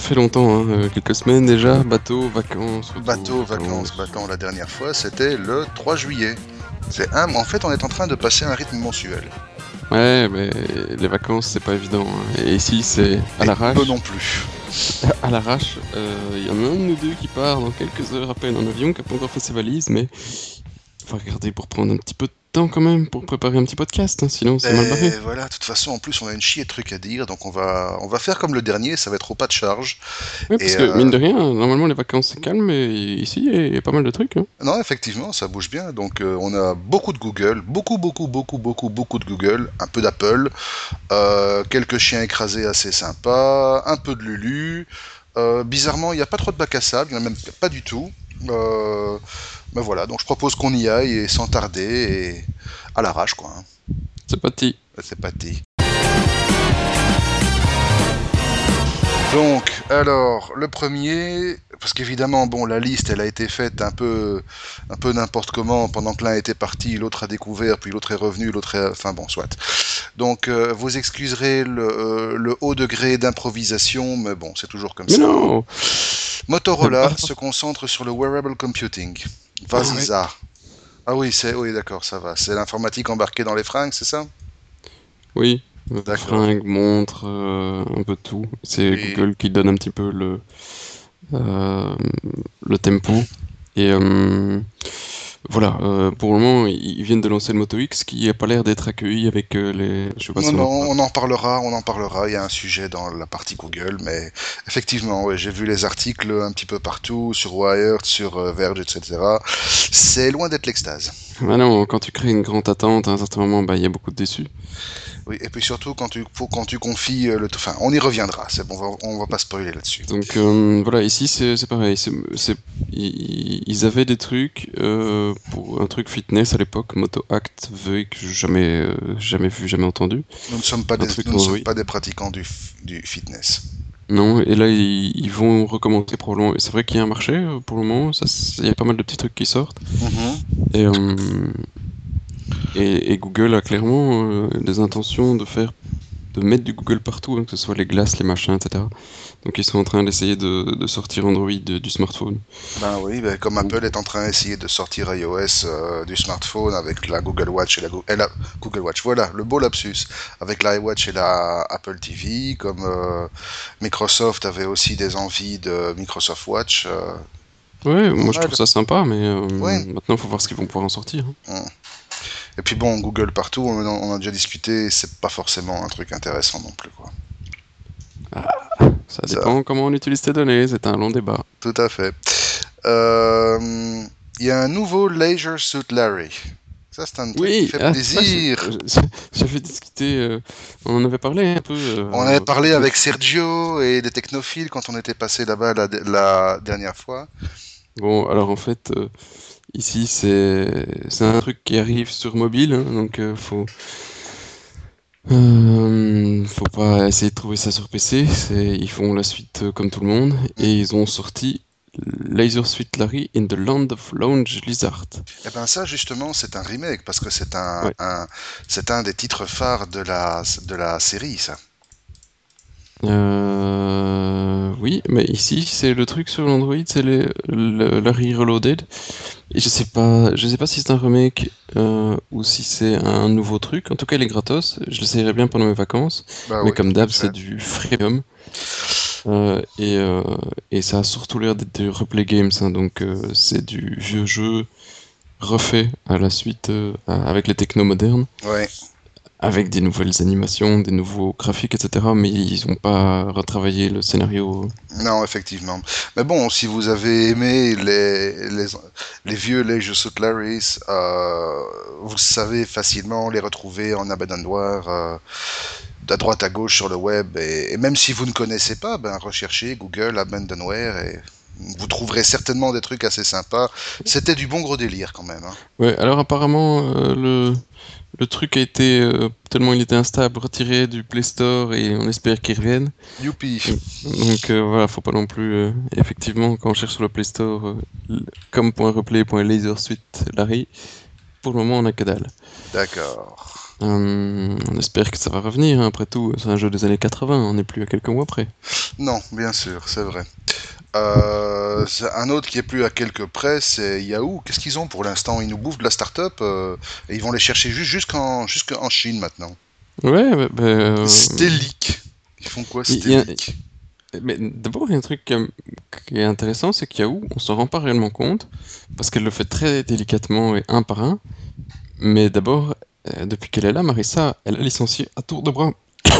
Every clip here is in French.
fait longtemps, hein, euh, quelques semaines déjà. Bateau, vacances. Bateau, vacances, bateau, la dernière fois, c'était le 3 juillet. C'est un... En fait, on est en train de passer un rythme mensuel. Ouais, mais les vacances, c'est pas évident. hein. Et ici, c'est à l'arrache. peu non plus. À l'arrache, euh, il y en a un de nous deux qui part dans quelques heures à peine en avion, qui a pas encore fait ses valises, mais faut regarder pour prendre un petit peu de temps quand même pour préparer un petit podcast, hein, sinon c'est mal Et barré. voilà, de toute façon, en plus, on a une chier de trucs à dire, donc on va, on va faire comme le dernier, ça va être au pas de charge. Ouais, parce Et, que euh, mine de rien, normalement les vacances c'est calme, mais ici il y a pas mal de trucs. Hein. Non, effectivement, ça bouge bien. Donc, euh, on a beaucoup de Google, beaucoup, beaucoup, beaucoup, beaucoup, beaucoup de Google, un peu d'Apple, euh, quelques chiens écrasés assez sympas, un peu de Lulu. Bizarrement, il n'y a pas trop de bac à sable, il n'y en a même pas du tout. Euh, mais voilà, donc je propose qu'on y aille et sans tarder et à l'arrache, quoi. hein. C'est parti. C'est parti. Donc, alors, le premier, parce qu'évidemment, bon, la liste, elle a été faite un peu, un peu n'importe comment, pendant que l'un était parti, l'autre a découvert, puis l'autre est revenu, l'autre est... Enfin bon, soit. Donc, euh, vous excuserez le, euh, le haut degré d'improvisation, mais bon, c'est toujours comme Mais ça. non Motorola se concentre sur le wearable computing. Vas-y, Ah ouais. ça. Ah oui, c'est, oui, d'accord, ça va. C'est l'informatique embarquée dans les fringues, c'est ça? Oui, D'accord. fringues, montres, euh, un peu de tout. C'est Google qui donne un petit peu le, euh, le tempo. Et euh, voilà, euh, pour le moment, ils viennent de lancer le Moto X qui n'a pas l'air d'être accueilli avec euh, les. Je sais pas Non, si non, on en parlera, on en parlera. Il y a un sujet dans la partie Google, mais effectivement, ouais, j'ai vu les articles un petit peu partout, sur Wired, sur euh, Verge, etc. C'est loin d'être l'extase. Ah non, quand tu crées une grande attente, à un certain moment, bah, il y a beaucoup de déçus. Oui, et puis surtout quand tu, faut- quand tu confies euh, le, enfin, on y reviendra. C'est bon, on va, on va pas spoiler là-dessus. Donc euh, voilà, ici c'est pareil. c'est- ils ils avaient des trucs euh, pour un truc fitness à l'époque, Moto Act, V, que j'ai jamais, euh, jamais vu, jamais entendu. Nous ne sommes pas des, truc nous ne pour- sommes oui. pas des pratiquants du, du fitness. Non, et là ils, ils vont recommencer probablement. C'est vrai qu'il y a un marché pour le moment, il y a pas mal de petits trucs qui sortent. Mhm. Et, et, et Google a clairement euh, des intentions de faire, de mettre du Google partout, hein, que ce soit les glaces, les machins, etc. Donc ils sont en train d'essayer de, de sortir Android de- du smartphone. Ben oui, ben, comme Apple est en train d'essayer de sortir iOS euh, du smartphone avec la Google Watch et la, Go- et la Google Watch, voilà, le beau lapsus, avec l'iWatch et la Apple TV, comme euh, Microsoft avait aussi des envies de Microsoft Watch. euh, Ouais, moi je trouve ça sympa, mais euh, Ouais. maintenant il faut voir ce qu'ils vont pouvoir en sortir. hein. Et puis bon, Google partout, on, a déjà discuté, c'est pas forcément un truc intéressant non plus, quoi. Ça Ça. dépend comment on utilise tes données, c'est un long débat. Tout à fait. Euh, Il y a un nouveau Leisure Suit Larry. Ça, c'est un truc qui fait ah, plaisir. J'avais discuté, euh, on en avait parlé un peu. euh, On avait parlé avec Sergio et des technophiles quand on était passé là-bas la, la dernière fois. Bon, alors en fait, ici c'est un truc qui arrive sur mobile, hein, donc euh, faut euh, faut pas essayer de trouver ça sur PC. Ils font la suite euh, comme tout le monde et ils ont sorti Laser Suite Larry in the Land of Lounge Lizard. Et ben ça, justement, c'est un remake parce que c'est un, Ouais. un- c'est un des titres phares de la, de la série, ça. Euh, oui, mais ici c'est le truc sur l'Android, c'est le Reloaded. Et je sais pas, je sais pas si c'est un remake euh, ou si c'est un nouveau truc. En tout cas, il est gratos. Je l'essayerai bien pendant mes vacances. Bah mais oui, comme d'hab, c'est du freemium. Euh, et, euh, et ça a surtout l'air d'être du replay games. hein, donc c'est du vieux jeu refait à la suite avec les technos modernes Ouais. Avec des nouvelles animations, des nouveaux graphiques, etc. Mais ils n'ont pas retravaillé le scénario. Non, effectivement. Mais bon, si vous avez aimé les, les, les vieux Leisure Suit Larrys, euh, vous savez facilement les retrouver en abandonnoir euh, à droite à gauche sur le web. Et, et même si vous ne connaissez pas, ben, recherchez Google Abandonware et vous trouverez certainement des trucs assez sympas. C'était du bon gros délire quand même. hein. Ouais, alors apparemment, euh, le, le truc a été, euh, tellement il était instable, retiré du Play Store et on espère qu'il revienne. Youpi. Donc euh, voilà, faut pas non plus. euh, effectivement, quand on cherche sur le Play Store, comme .replay.lasersuite Larry, pour le moment on a que dalle. D'accord. Euh, on espère que ça va revenir. hein. Après tout, c'est un jeu des années 80. On n'est plus à quelques mois près. Non, bien sûr, c'est vrai. Euh, un autre qui est plus à quelques près, c'est Yahoo. Qu'est-ce qu'ils ont pour l'instant? Ils nous bouffent de la start-up euh, et ils vont les chercher juste jusqu'en Chine maintenant. Ouais, bah, bah, euh. Ils font quoi, a- Stelic Mais d'abord, il y a un truc qui, est- intéressant, c'est qu'Yahoo, on s'en rend pas réellement compte, parce qu'elle le fait très délicatement et un par un. Mais d'abord, depuis qu'elle est là, Marissa, elle a licencié à tour de bras.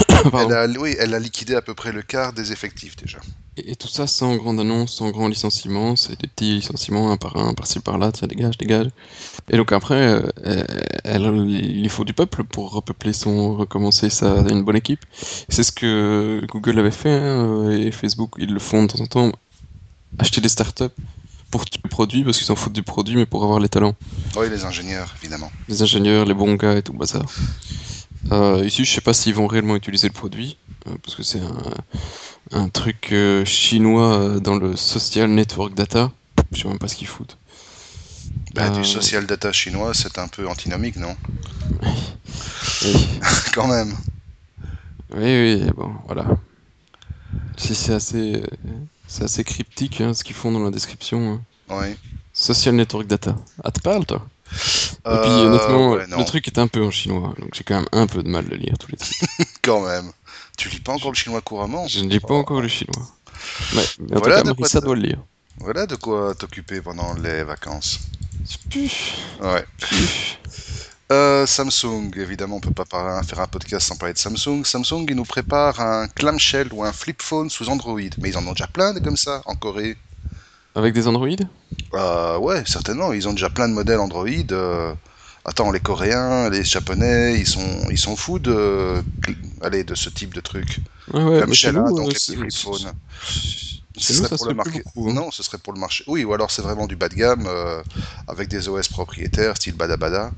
Elle a, Oui, elle a liquidé à peu près le quart des effectifs déjà. Et, et tout ça sans grande annonce, sans grand licenciement, c'est des petits licenciements un par un, par-ci par-là, tiens, dégage, dégage. Et donc après, euh, elle, il faut du peuple pour repeupler son, recommencer sa, une bonne équipe. C'est ce que Google avait fait, hein, euh, et Facebook, ils le font de temps en temps, acheter des startups pour le produit, parce qu'ils s'en foutent du produit, mais pour avoir les talents. Oui, les ingénieurs, évidemment. Les ingénieurs, les bons gars et tout le bazar. Euh, ici, je sais pas s'ils vont réellement utiliser le produit, euh, parce que c'est un, un truc euh, chinois dans le social network data. Je sais même pas ce qu'ils foutent. Bah, Du social data chinois, c'est un peu antinomique, non? Oui, Quand même. oui, oui, bon, voilà. Si c'est assez, c'est assez cryptique hein, ce qu'ils font dans la description. hein. Oui. Social network data. Ah, te parles, toi Et puis, Euh, honnêtement, ouais, non, le truc est un peu en chinois, donc j'ai quand même un peu de mal de lire tous les trucs. quand même. Tu lis pas encore le chinois couramment Je ne lis pas encore le chinois. Ouais, mais en Voilà tout de cas, quoi Marissa te- doit le lire. Voilà de quoi t'occuper pendant les vacances. Puf, Ouais. puf. Euh, Samsung, évidemment, on peut pas faire un podcast sans parler de Samsung. Samsung, ils nous préparent un clamshell ou un flip phone sous Android. Mais ils en ont déjà plein comme ça en Corée. Avec des Android Euh, ouais, certainement. Ils ont déjà plein de modèles Android. euh. Attends, les Coréens, les Japonais, ils sont, ils sont fous de, allez, de ce type de truc. Ouais, ouais, Clamshell, chez hein, nous, donc les Ce serait pour le marché. beaucoup. Non, ce serait pour le marché. Oui, ou alors c'est vraiment du bas de gamme euh, avec des OS propriétaires, style Badabada.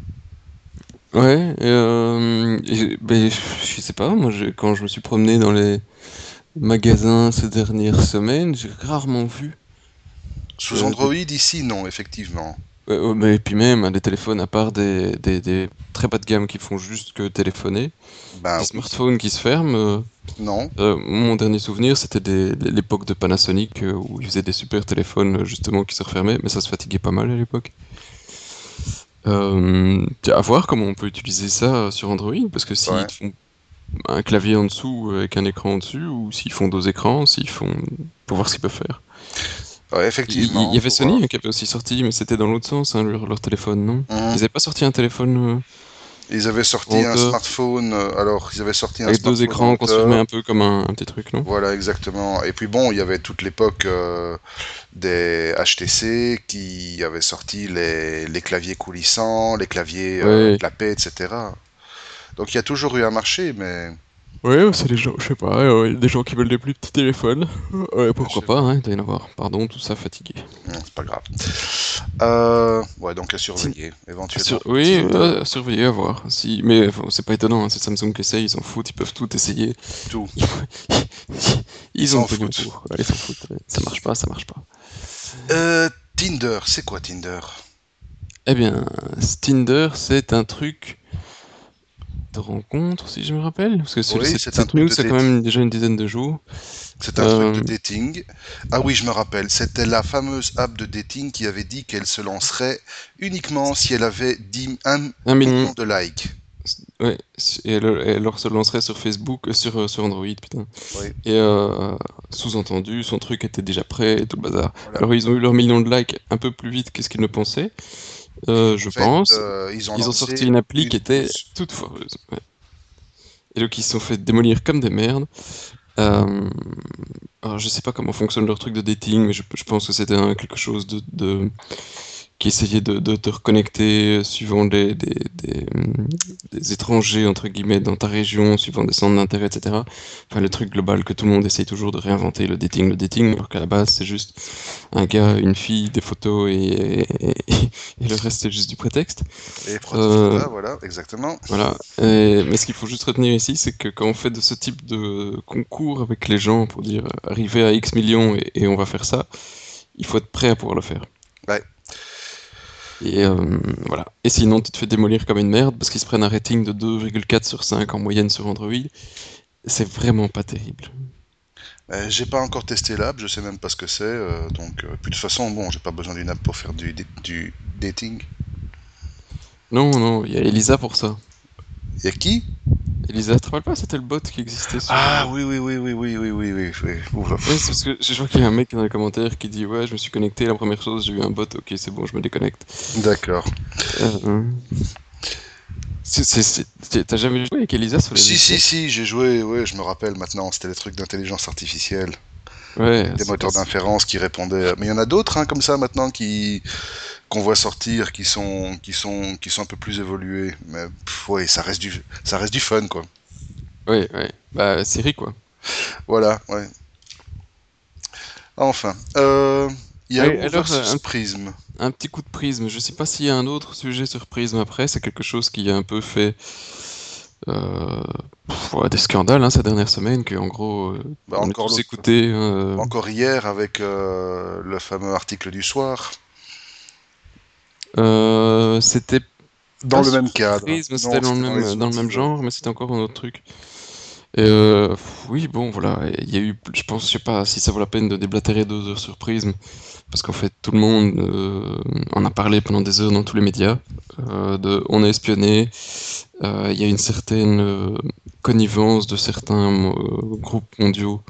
Ouais, euh, et- ben, je sais pas, moi, quand je me suis promené dans les magasins ces dernières semaines, j'ai rarement vu. Sous Euh, Android, ici, non, effectivement. Ouais, ouais, mais et puis même, des téléphones, à part des, des, des très bas de gamme qui font juste que téléphoner, Ben, des smartphones qui se ferment. euh, non. euh, mon dernier souvenir, c'était l'époque de Panasonic euh, où ils faisaient des super téléphones euh, justement qui se refermaient, mais ça se fatiguait pas mal à l'époque. Euh, à voir comment on peut utiliser ça euh, sur Android, parce que s'ils Ouais. font un clavier en dessous euh, avec un écran en dessus, ou s'ils font deux écrans, s'ils font. pour voir ce qu'ils peuvent faire. Ouais, effectivement. il y avait Sony voir. hein, qui avait aussi sorti, mais c'était dans l'autre sens, hein, leur, leur téléphone, non? Mhm. Ils avaient pas sorti un téléphone euh, Ils avaient sorti un smartphone. euh, Alors, ils avaient sorti un avec deux écrans qu'on se filmait un peu comme un, un petit truc, non? Voilà, exactement. Et puis bon, il y avait toute l'époque euh, des HTC qui avaient sorti les, les claviers coulissants, les claviers euh, Ouais. etc. Donc il y a toujours eu un marché, mais Ouais, c'est des gens, je sais pas, euh, des gens qui veulent des plus petits téléphones. Ouais, pourquoi pas, hein, il doit y en avoir. Pardon, tout ça fatigué. non, c'est pas grave. Euh, ouais, donc à surveiller, éventuellement. Sur- oui, euh, surveiller, à voir. Si... Mais enfin, c'est pas étonnant, hein, c'est Samsung qui essaye, ils s'en foutent, ils peuvent tout essayer. tout. Ils ont foutent. pour. Ils s'en foutent. Ça marche pas, ça marche pas. Euh, Tinder, c'est quoi Tinder? Eh bien, Tinder, c'est un truc de rencontre, si je me rappelle. Parce que Oui, cette, c'est un cette truc news, c'est quand même déjà une dizaine de jours. C'est un Euh, truc de dating. Ah oui, je me rappelle. C'était la fameuse app de dating qui avait dit qu'elle se lancerait uniquement si elle avait 10, 1 Un million. de likes. Ouais, et elle, se lancerait sur Facebook, euh, sur, euh, sur Android, putain. Oui. Et euh, sous-entendu, son truc était déjà prêt et tout le bazar. Voilà. Alors ils ont eu leur million de likes un peu plus vite que ce qu'ils ne pensaient, euh, je fait, pense. euh, ils ont, ils ont lancé sorti une appli qui était toute foireuse. ouais. Et donc ils se sont fait démolir comme des merdes. Euh, alors je sais pas comment fonctionne leur truc de dating, mais je, je pense que c'était quelque chose de, de- qui essayait de, de te reconnecter suivant des, des, hum, des étrangers entre guillemets dans ta région, suivant des centres d'intérêt, etc. Enfin le truc global que tout le monde essaye toujours de réinventer le dating, le dating, alors qu'à la base c'est juste un gars, une fille, des photos et, et, et le reste c'est juste du prétexte. Et Euh, voilà, voilà, exactement. Voilà. Et- mais ce qu'il faut juste retenir ici, c'est que quand on fait de ce type de concours avec les gens pour dire euh, arriver à X millions et, et on va faire ça, il faut être prêt à pouvoir le faire. Ouais. Et euh, voilà. Et sinon, tu te fais démolir comme une merde parce qu'ils se prennent un rating de 2,4 sur 5 en moyenne sur Android. C'est vraiment pas terrible. Euh, j'ai pas encore testé l'app, je sais même pas ce que c'est. euh, donc, puis de toute façon, bon, j'ai pas besoin d'une app pour faire du, du dating. Non, non, il y a Elisa pour ça. Y a qui? Elisa, tu te rappelles pas, c'était le bot qui existait sur... Ah oui, oui, oui, oui, oui, oui, oui, oui. oui. Oula. Ouais, c'est parce que je vois qu'il y a un mec dans les commentaires qui dit Ouais, je me suis connecté, la première chose, j'ai eu un bot, ok, c'est bon, je me déconnecte. D'accord. Euh, c'est- c'est- c'est- T'as jamais joué avec Elisa sur les Si, si, si, j'ai joué, ouais, je me rappelle maintenant, c'était les trucs d'intelligence artificielle, Ouais, des c'est- moteurs d'inférence qui répondaient. Mais il y en a d'autres, hein, comme ça maintenant, qui qu'on voit sortir, qui sont, qui sont, qui sont un peu plus évolués. Mais pff, ouais, ça reste du, ça reste du fun, quoi. Ouais, ouais. Bah, série quoi. Voilà, ouais. Enfin, euh, il y a Yahoo alors, euh, un- Prism. Un petit coup de prisme. Je sais pas s'il y a un autre sujet sur prisme après. C'est quelque chose qui a un peu fait euh, pff, ouais, des scandales hein, ces dernières semaines. Que en gros, euh, Bah, on a encore tous l'autre- écouté. euh, Encore hier avec le fameux article du soir. Euh, c'était Dans le même cadre. C'était dans, le même, genre, mais c'était encore un autre truc. Et euh, oui, bon, voilà. Il y a eu, je pense, je sais pas si ça vaut la peine de déblatérer deux heures sur Prisme, parce qu'en fait, tout le monde euh, en a parlé pendant des heures dans tous les médias. euh, de, on est espionné. Il y a une certaine connivence de certains groupes mondiaux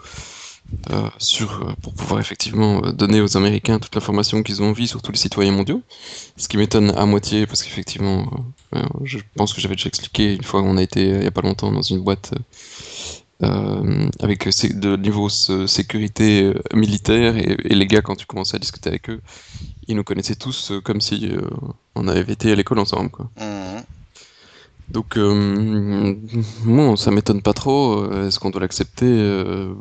euh, sur, euh, pour pouvoir effectivement euh, donner aux Américains toute l'information qu'ils ont envie sur tous les citoyens mondiaux. Ce qui m'étonne à moitié, parce qu'effectivement, je pense que j'avais déjà expliqué une fois qu'on a été, il y a pas longtemps, dans une boîte avec de niveau sécurité militaire, et, les gars, quand tu commençais à discuter avec eux, ils nous connaissaient tous comme si on avait été à l'école ensemble, quoi. Mhm. Donc, euh, bon, ça m'étonne pas trop. euh, Est-ce qu'on doit l'accepter Euh,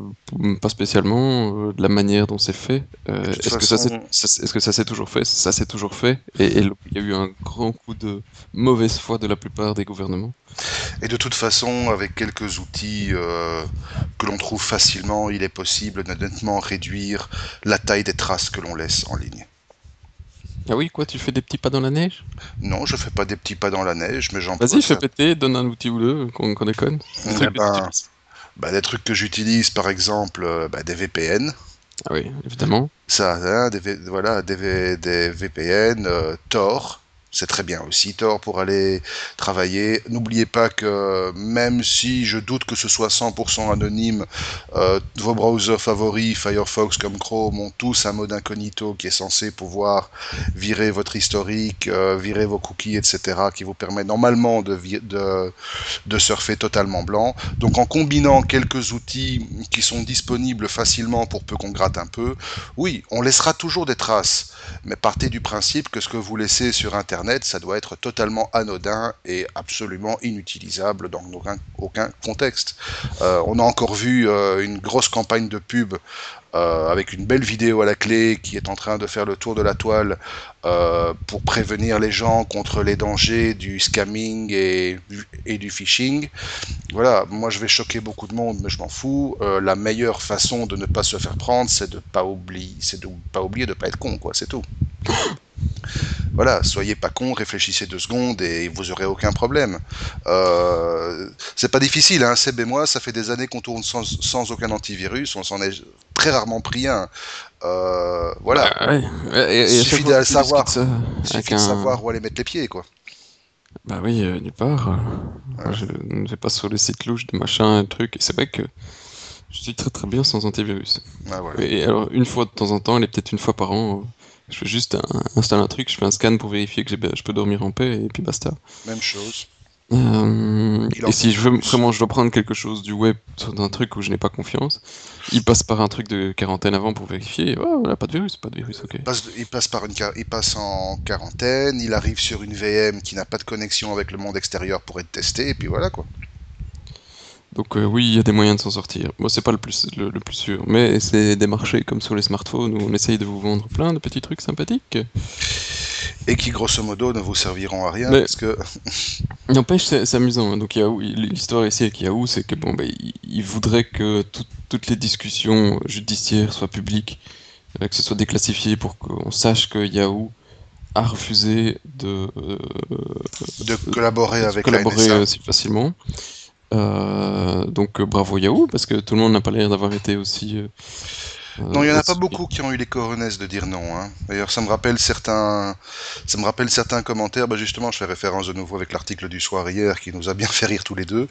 Pas spécialement. euh, de la manière dont c'est fait. Est-ce que ça, s'est- toujours fait? Ça s'est toujours fait. Et, il y a eu un grand coup de mauvaise foi de la plupart des gouvernements. Et de toute façon, avec quelques outils euh, que l'on trouve facilement, il est possible de nettement réduire la taille des traces que l'on laisse en ligne. Ah oui, quoi, tu fais des petits pas dans la neige? Non, je fais pas des petits pas dans la neige, mais j'en Vas-y, fais péter, donne un outil ou deux, qu'on qu'on déconne. Des Eh trucs que ben, bah, des trucs que j'utilise, par exemple, euh, bah, des VPN. Ah oui, évidemment. Ça, hein, des, V- voilà, des, V- des VPN, euh, Tor, c'est très bien aussi Tor pour aller travailler. N'oubliez pas que même si je doute que ce soit 100% anonyme, euh, vos browsers favoris, Firefox comme Chrome, ont tous un mode incognito qui est censé pouvoir virer votre historique, euh, virer vos cookies, etc., qui vous permet normalement de, surfer totalement blanc. Donc en combinant quelques outils qui sont disponibles facilement pour peu qu'on gratte un peu, oui, on laissera toujours des traces, mais partez du principe que ce que vous laissez sur Ça doit être totalement anodin et absolument inutilisable dans aucun, contexte. Euh, on a encore vu euh, une grosse campagne de pub euh, avec une belle vidéo à la clé qui est en train de faire le tour de la toile pour prévenir les gens contre les dangers du scamming et, du phishing. Voilà, moi je vais choquer beaucoup de monde, mais je m'en fous. La meilleure façon de ne pas se faire prendre, c'est de pas oublier, de pas oublier de pas être con, quoi. C'est tout. Voilà, soyez pas con, réfléchissez deux secondes et vous aurez aucun problème. Euh, c'est pas difficile, hein. Seb et moi, ça fait des années qu'on tourne sans, sans aucun antivirus, on s'en est très rarement pris un. Euh, voilà, Ah ouais. Et- et Suffit de savoir. ça il suffit de savoir où aller mettre les pieds, quoi. Bah oui, euh, nulle part. euh, moi, Je ne vais pas sur les sites louches de machin, trucs. Et c'est vrai que je suis très très bien sans antivirus. Ah, voilà. Et alors, une fois de temps en temps, elle est peut-être une fois par an. Je fais juste un- installer un truc, je fais un scan pour vérifier que je peux dormir en paix et puis basta. Même chose. Euh, et si je veux vraiment je dois prendre quelque chose du web sur un truc où je n'ai pas confiance, il passe par un truc de quarantaine avant pour vérifier. Oh, voilà, pas de virus, pas de virus, ok. Il passe, il passe par une, il passe en quarantaine, il arrive sur une VM qui n'a pas de connexion avec le monde extérieur pour être testé, et puis voilà, quoi. Donc euh, oui, il y a des moyens de s'en sortir. Bon, c'est pas le plus, le, le plus sûr, mais c'est des marchés comme sur les smartphones où on essaye de vous vendre plein de petits trucs sympathiques. Et qui, grosso modo, ne vous serviront à rien, Mais- parce que... N'empêche, c'est amusant. hein. Donc l'histoire ici avec Yahoo, c'est que bon, bah, il, il voudrait que tout- toutes les discussions judiciaires soient publiques, euh, que ce soit déclassifié pour qu'on sache que Yahoo a refusé de, euh, De collaborer de avec collaborer la NSA. aussi facilement. Euh, donc euh, bravo Yahoo, parce que tout le monde n'a pas l'air d'avoir été aussi... euh, Non, il y en a pas beaucoup qui ont eu les coronesses de dire non. Hein. D'ailleurs, ça me rappelle certains, ça me rappelle certains commentaires. Bah justement, je fais référence de nouveau avec l'article du soir hier qui nous a bien fait rire tous les deux,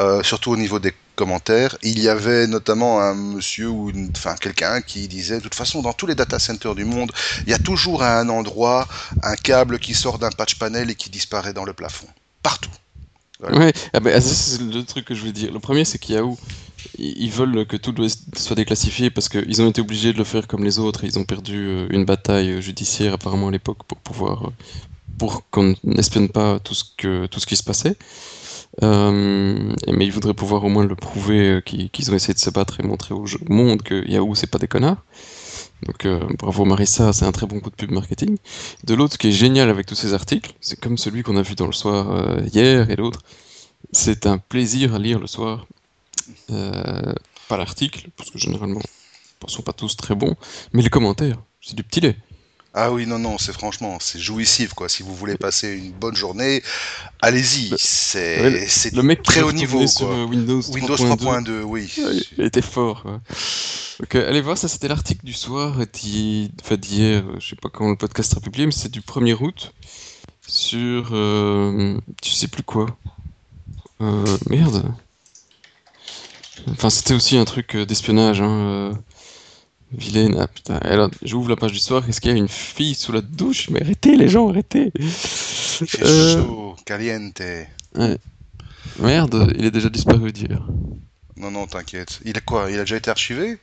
Euh, surtout au niveau des commentaires. Il y avait notamment un monsieur ou une, enfin quelqu'un qui disait, de toute façon, dans tous les data centers du monde, il y a toujours à un endroit un câble qui sort d'un patch panel et qui disparaît dans le plafond, partout. Voilà. Ouais, ah ben, ah, ça, c'est le truc que je voulais dire. Le premier, c'est qu'Yahoo, ils veulent que tout soit déclassifié parce qu'ils ont été obligés de le faire comme les autres. et Ils ont perdu euh, une bataille euh, judiciaire apparemment à l'époque pour pouvoir, euh, pour qu'on n'espionne pas tout ce que tout ce qui se passait. Mais ils voudraient pouvoir au moins le prouver qu'ils ont essayé de se battre et montrer au monde que Yahoo c'est pas des connards. Donc euh, bravo Marissa, c'est un très bon coup de pub marketing. De l'autre, ce qui est génial avec tous ces articles, c'est comme celui qu'on a vu dans le soir euh, hier et l'autre, c'est un plaisir à lire le soir. Euh, pas l'article, parce que généralement, ils sont pas tous très bons, mais les commentaires, c'est du petit lait. Ah oui, non, non, c'est franchement, c'est jouissif, quoi. Si vous voulez passer une bonne journée, allez-y. Le- C'est ouais, le- mec très haut niveau, sur quoi. Windows 3.2, Windows 3.2, oui. ouais, il était fort. quoi. Donc, euh, allez voir, ça c'était l'article du soir, enfin, d'hier, euh, je sais pas quand le podcast sera publié, mais c'est du 1er août, sur, euh, tu sais plus quoi. Euh, merde. Enfin, c'était aussi un truc d'espionnage, hein. Vilaine, ah putain. Alors, j'ouvre la page du soir, est-ce qu'il y a une fille sous la douche? Mais arrêtez les gens, arrêtez! Il fait Euh, chaud, caliente. ouais. Merde, il est déjà disparu d'hier. Non, non, t'inquiète. Il a quoi? Il a déjà été archivé?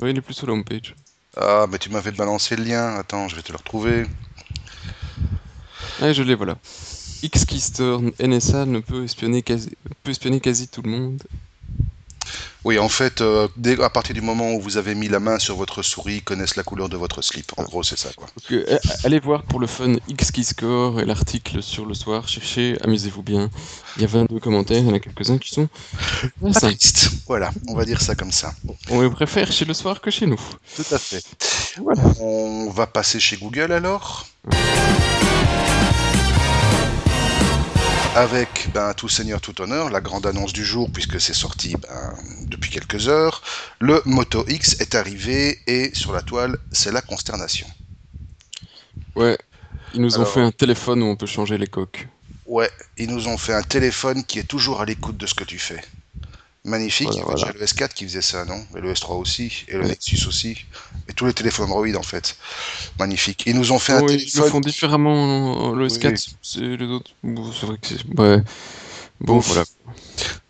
Oui, il est plus sur la homepage. Ah, mais tu m'avais balancé le lien. Attends, je vais te le retrouver. Ah, je l'ai, voilà. X-Keystore, NSA ne peut espionner quasi, peut espionner quasi tout le monde. Oui, en fait, euh, dès, à partir du moment où vous avez mis la main sur votre souris, ils connaissent la couleur de votre slip. En gros, c'est ça, quoi. Donc, euh, allez voir pour le fun X-Keyscore et l'article sur le soir. Cherchez, amusez-vous bien. Il y a 22 commentaires, il y en a quelques-uns qui sont Pas. Voilà, on va dire ça comme ça. On les préfère chez le soir que chez nous. Tout à fait. Voilà. On va passer chez Google alors? Avec ben, tout seigneur, tout honneur, la grande annonce du jour, puisque c'est sorti ben, depuis quelques heures, le Moto X est arrivé et sur la toile, c'est la consternation. Ouais. Ils nous ont fait un téléphone où on peut changer les coques. Ouais, ils nous ont fait un téléphone qui est toujours à l'écoute de ce que tu fais. Magnifique, Voilà, il y avait voilà. déjà le S4 qui faisait ça, non? Et le S3 aussi, et le Ouais. Nexus aussi, et tous les téléphones Android en fait. Magnifique. Ils nous ont fait un Oh, ils le téléphone font différemment, le S4, Oui. c'est les autres. Bon, c'est vrai que c'est. Ouais. Bon, voilà.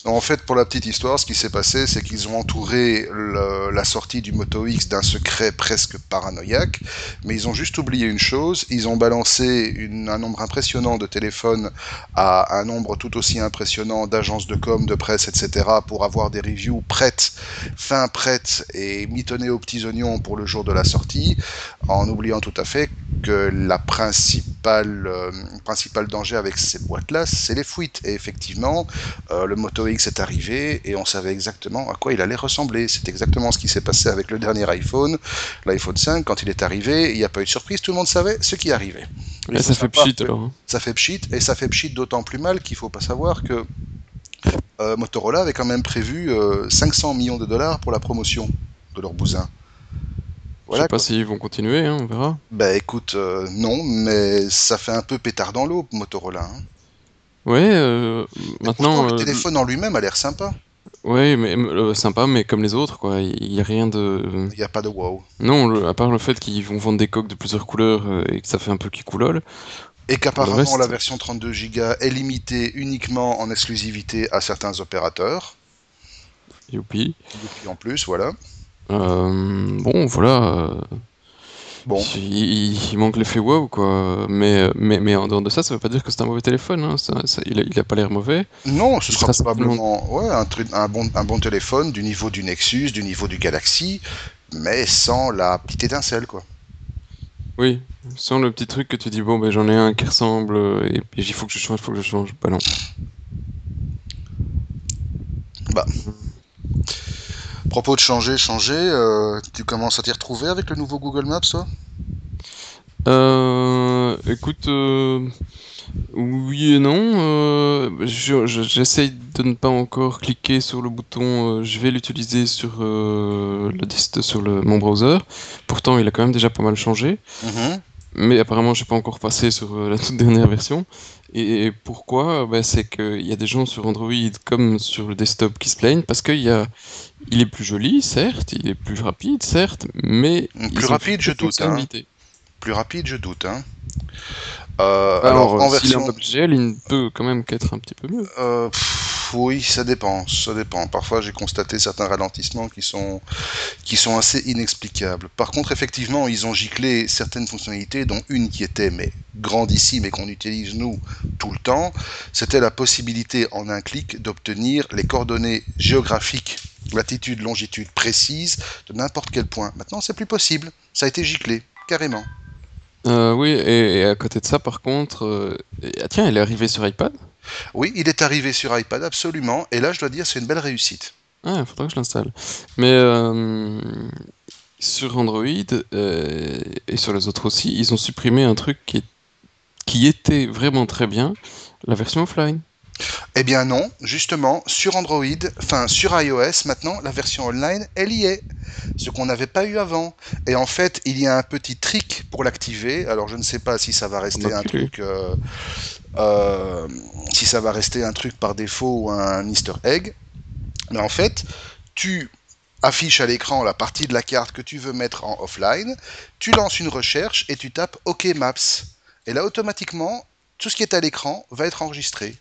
En fait, pour la petite histoire, ce qui s'est passé, c'est qu'ils ont entouré la sortie du Moto X d'un secret presque paranoïaque, mais ils ont juste oublié une chose, ils ont balancé un nombre impressionnant de téléphones à un nombre tout aussi impressionnant d'agences de com, de presse, etc., pour avoir des reviews prêtes, fin prêtes et mitonnées aux petits oignons pour le jour de la sortie, en oubliant tout à fait que la principale, euh, principal danger avec ces boîtes-là, c'est les fuites. Et effectivement, euh, le Moto X est arrivé et on savait exactement à quoi il allait ressembler. C'est exactement ce qui s'est passé avec le dernier iPhone, l'iPhone 5. Quand il est arrivé, il n'y a pas eu de surprise, tout le monde savait ce qui arrivait. Et ça fait pchit alors. hein. Ça fait pchit et ça fait pchit d'autant plus mal qu'il faut pas savoir que euh, Motorola avait quand même prévu euh, 500 millions de dollars pour la promotion de leur bousin. Je Voilà. sais pas s'ils vont continuer, hein, on verra. Bah écoute, euh, non, mais ça fait un peu pétard dans l'eau, Motorola. hein. Ouais, euh, maintenant. pourtant, le euh, téléphone en lui-même a l'air sympa. Ouais, mais euh, sympa, mais comme les autres, quoi. Il y a rien de. Il n'y a pas de wow. Non, le- à part le fait qu'ils vont vendre des coques de plusieurs couleurs euh, et que ça fait un peu qui coulole. Et qu'apparemment, reste- la version 32 Go est limitée uniquement en exclusivité à certains opérateurs. Youpi. Depuis en plus, voilà. Bon, voilà. Bon, il, manque l'effet wow, quoi. Mais, mais, mais en dehors de ça, ça veut pas dire que c'est un mauvais téléphone. Hein. Ça- ça- il, a, il a pas l'air mauvais. non, ce il sera sera probablement ouais, un, bon, un bon téléphone du niveau du Nexus, du niveau du Galaxy, mais sans la petite étincelle, quoi. Oui, sans le petit truc que tu dis, bon, ben j'en ai un qui ressemble et puis il faut que je change, il faut que je change. Bah non. Propos de changer, changer, euh, tu commences à t'y retrouver avec le nouveau Google Maps, toi? Euh, écoute, euh, oui et non. je- je- j'essaye de ne pas encore cliquer sur le bouton. je vais l'utiliser sur sur le, mon browser. Pourtant, il a quand même déjà pas mal changé. Mhm. Mais apparemment, je suis pas encore passé sur la toute dernière version. Et, et pourquoi? Bah, c'est qu'il y a des gens sur Android comme sur le desktop qui se plaignent parce qu'il y a, il est plus joli, certes, il est plus rapide, certes, mais Plus rapide, je doute, hein. Plus rapide, je doute. Hein. Euh, Alors, alors, en version... WebGL, il peut quand même qu'être un petit peu mieux. Euh, pff, oui, ça dépend, ça dépend. Parfois, j'ai constaté certains ralentissements qui sont, qui sont assez inexplicables. Par contre, effectivement, ils ont giclé certaines fonctionnalités, dont une qui était mais grandissime et qu'on utilise nous tout le temps. C'était la possibilité en un clic d'obtenir les coordonnées géographiques, latitude, longitude précises de n'importe quel point. Maintenant, c'est plus possible. Ça a été giclé, carrément. Euh, oui, et, et à côté de ça, par contre, euh, ah, tiens, elle est arrivée sur iPad? Oui, il est arrivé sur iPad, absolument. Et là, je dois dire, c'est une belle réussite. Ah, il faudra que je l'installe. Mais euh, sur Android et sur les autres aussi, ils ont supprimé un truc qui, est- qui était vraiment très bien, la version offline. Eh bien non, justement, sur Android, enfin sur iOS, maintenant, la version online, elle y est. Ce qu'on n'avait pas eu avant. Et en fait, il y a un petit trick pour l'activer. Alors, je ne sais pas si ça va rester un truc, euh, euh, si ça va rester un truc par défaut ou un Easter egg. Mais en fait, tu affiches à l'écran la partie de la carte que tu veux mettre en offline, tu lances une recherche et tu tapes OK Maps. Et là, automatiquement, tout ce qui est à l'écran va être enregistré.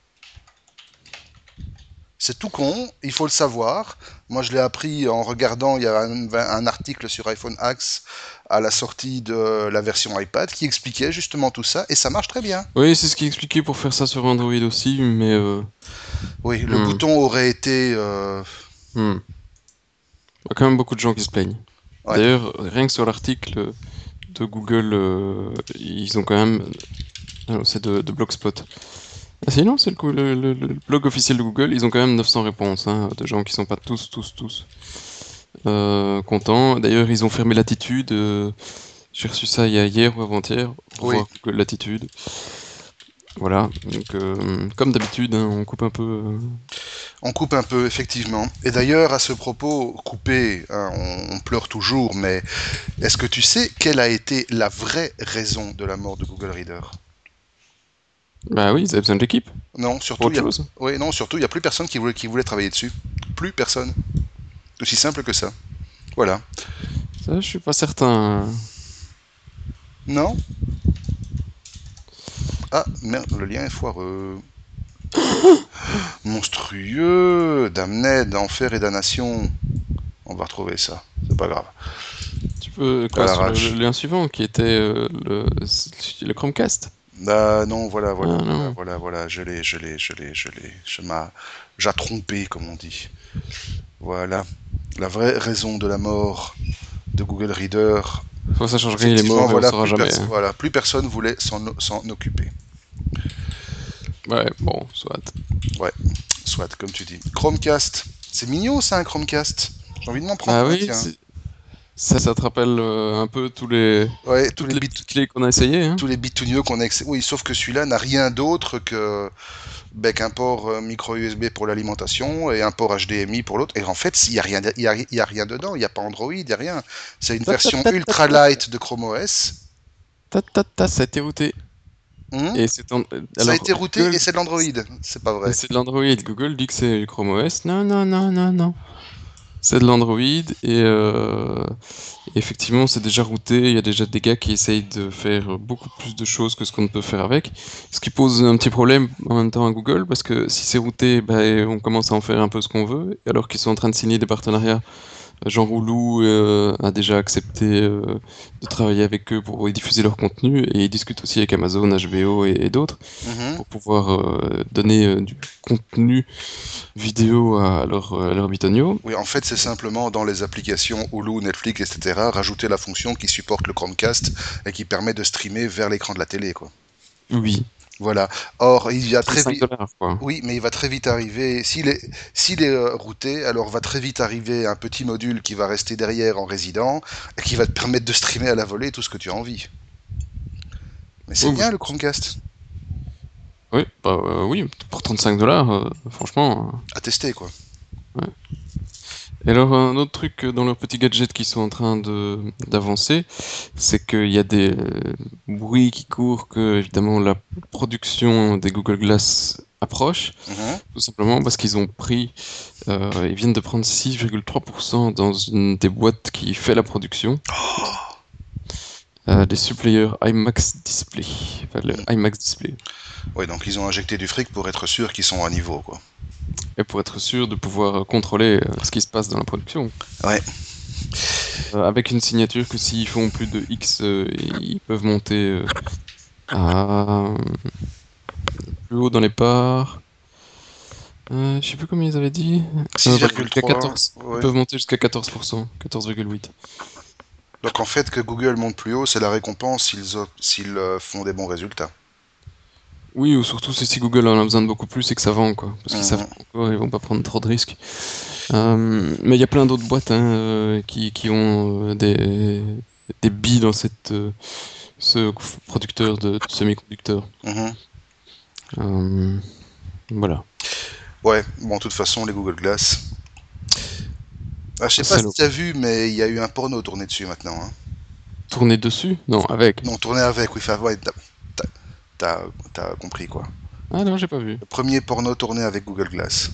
C'est tout con, il faut le savoir. Moi, je l'ai appris en regardant, il y a un, un article sur iPhone Axe à la sortie de la version iPad qui expliquait justement tout ça, et ça marche très bien. Oui, c'est ce qui expliqué pour faire ça sur Android aussi, mais euh, Oui, le Hmm. bouton aurait été... euh, hmm. Il y a quand même beaucoup de gens qui se plaignent. Ouais. D'ailleurs, rien que sur l'article de Google, euh, ils ont quand même... C'est de, de Blogspot. Ah si, non, c'est le, le- le- le blog officiel de Google, ils ont quand même 900 réponses, hein, de gens qui sont pas tous, tous, tous euh, contents. D'ailleurs, ils ont fermé Latitude. euh, J'ai reçu ça il y a hier ou avant-hier. pour Oui. voir Google Latitude. Voilà, donc euh, comme d'habitude, hein, on coupe un peu. euh, On coupe un peu, effectivement. Et d'ailleurs, à ce propos, couper, hein, on, on pleure toujours, mais est-ce que tu sais quelle a été la vraie raison de la mort de Google Reader? Bah oui, ils avaient besoin de l'équipe. Non, surtout, il y a... non, surtout, il n'y a plus personne qui voulait, qui voulait travailler dessus. Plus personne. Aussi simple que ça. Voilà. Ça, je suis pas certain. Non Ah, merde, le lien est foireux. Monstrueux Damned, enfer et damnation. On va retrouver ça, c'est pas grave. Tu peux quoi sur le, l'arrache. le lien suivant qui était euh, le, le Chromecast? Ah non, voilà, voilà, Ah, voilà, non. voilà, voilà, je l'ai, je l'ai, je l'ai, je l'ai. Je m'a, j'ai trompé, comme on dit. Voilà. La vraie raison de la mort de Google Reader. Faut ça change rien, il est mort et on voilà, saura jamais. hein. voilà, plus personne voulait s'en, s'en occuper. Ouais, bon, soit. Soit, comme tu dis. Chromecast. C'est mignon, ça, un Chromecast? J'ai envie de m'en prendre Ah oui, ça, ça te rappelle euh, un peu tous les Ouais, tous les les bit- petites clés qu'on a essayé. Hein. tous les bitounieux qu'on a ex- Oui, sauf que celui-là n'a rien d'autre que ben, qu'un port euh, micro USB pour l'alimentation et un port HDMI pour l'autre. Et en fait, il n'y a, rien de- il y a, il y a rien dedans. Il n'y a pas Android, il n'y a rien. C'est une version ta, ta, ultra light de Chrome OS. Ta, ta, ta, ça a été routé. Hum Et c'est en- ça a été routé Google- et c'est de l'Android. C'est pas vrai. C'est de l'Android. Google dit que c'est Chrome OS. Non, non, non, non, non. C'est de l'Android et euh, effectivement, c'est déjà routé. Il y a déjà des gars qui essayent de faire beaucoup plus de choses que ce qu'on peut faire avec. Ce qui pose un petit problème en même temps à Google parce que si c'est routé, ben, on commence à en faire un peu ce qu'on veut. Alors qu'ils sont en train de signer des partenariats. Jean Roulou euh, a déjà accepté euh, de travailler avec eux pour diffuser leur contenu et ils discutent aussi avec Amazon, HBO et, et d'autres Mhm. pour pouvoir euh, donner du contenu vidéo à leurs leurs bitonio. Oui, en fait, c'est simplement dans les applications Hulu, Netflix, etc., rajouter la fonction qui supporte le Chromecast et qui permet de streamer vers l'écran de la télé, quoi. Oui, Voilà. Or, il y a c'est très 5 vite. Oui, mais il va très vite arriver. S'il est, s'il est euh, routé, alors va très vite arriver un petit module qui va rester derrière en résident et qui va te permettre de streamer à la volée tout ce que tu as envie. Mais c'est Oui, bien oui. le Chromecast. Oui, bah, euh, oui, pour 35 dollars, franchement. euh. À tester, quoi. Et alors, un autre truc dans leurs petits gadgets qui sont en train de d'avancer, c'est qu'il y a des euh, bruits qui courent que, évidemment, la production des Google Glass approche, Mhm. tout simplement parce qu'ils ont pris, euh, ils viennent de prendre 6,3% dans une des boîtes qui fait la production, euh, des supplayers IMAX Display, enfin le IMAX Display. Ouais, donc ils ont injecté du fric pour être sûr qu'ils sont à niveau, quoi. Et pour être sûr de pouvoir contrôler euh, ce qui se passe dans la production. Ouais. Euh, avec une signature que s'ils font plus de X, euh, ils peuvent monter à plus haut dans les parts. Je sais plus combien ils avaient dit. Euh, jusqu'à 6,3. 14. ouais. Ils peuvent monter jusqu'à 14%, 14,8. Donc en fait, que Google monte plus haut, c'est la récompense s'ils euh, font des bons résultats. Oui, ou surtout si, si Google en a besoin de beaucoup plus et que ça vend, quoi. Parce qu'ils Mhm. savent pas encore, ils vont pas prendre trop de risques. Euh, mais il y a plein d'autres boîtes hein, euh, qui, qui ont des, des billes dans cette, ce producteur de, de semi-conducteurs. Mhm. Euh, voilà. Ouais, bon, de toute façon, les Google Glass. Ah, je sais pas si tu as vu, mais il y a eu un porno tourné dessus maintenant. Hein. Tourner dessus? Non, avec. Non, tourné avec, oui, enfin, ouais, t'as- compris quoi. Ah non, j'ai pas vu. Le premier porno tourné avec Google Glass.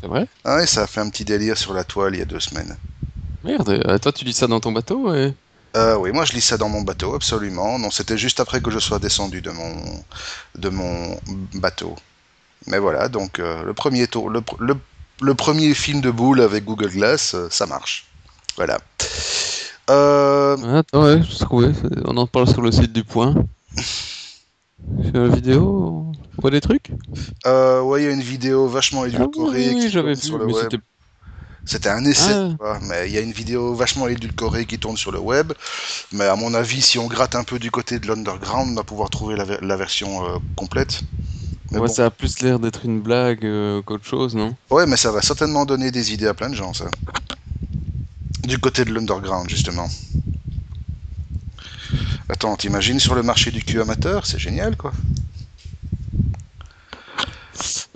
C'est vrai? Ah ouais, ça a fait un petit délire sur la toile il y a deux semaines. Merde, euh, toi tu lis ça dans ton bateau et... Euh, oui, moi je lis ça dans mon bateau, absolument. Non, c'était juste après que je sois descendu de mon, de mon bateau. Mais voilà, donc euh, le, premier tour, le, le, le premier film de boule avec Google Glass, euh, ça marche. Voilà. Euh, Ah, Attends, ouais, je trouvais. On en parle sur le site du Point. Sur la vidéo, on voit des trucs? euh, ouais, il y a une vidéo vachement Ah oui, édulcorée oui, qui tourne vu, le web. c'était... Un essai, Ah. mais il y a une vidéo vachement édulcorée qui tourne sur le web. Mais à mon avis, si on gratte un peu du côté de l'underground, on va pouvoir trouver la, ver- la version euh, complète. Mais Ouais, bon. ça a plus l'air d'être une blague euh, qu'autre chose, non? Ouais, mais ça va certainement donner des idées à plein de gens, ça. Du côté de l'underground, justement. Attends, t'imagines sur le marché du cul amateur C'est génial, quoi.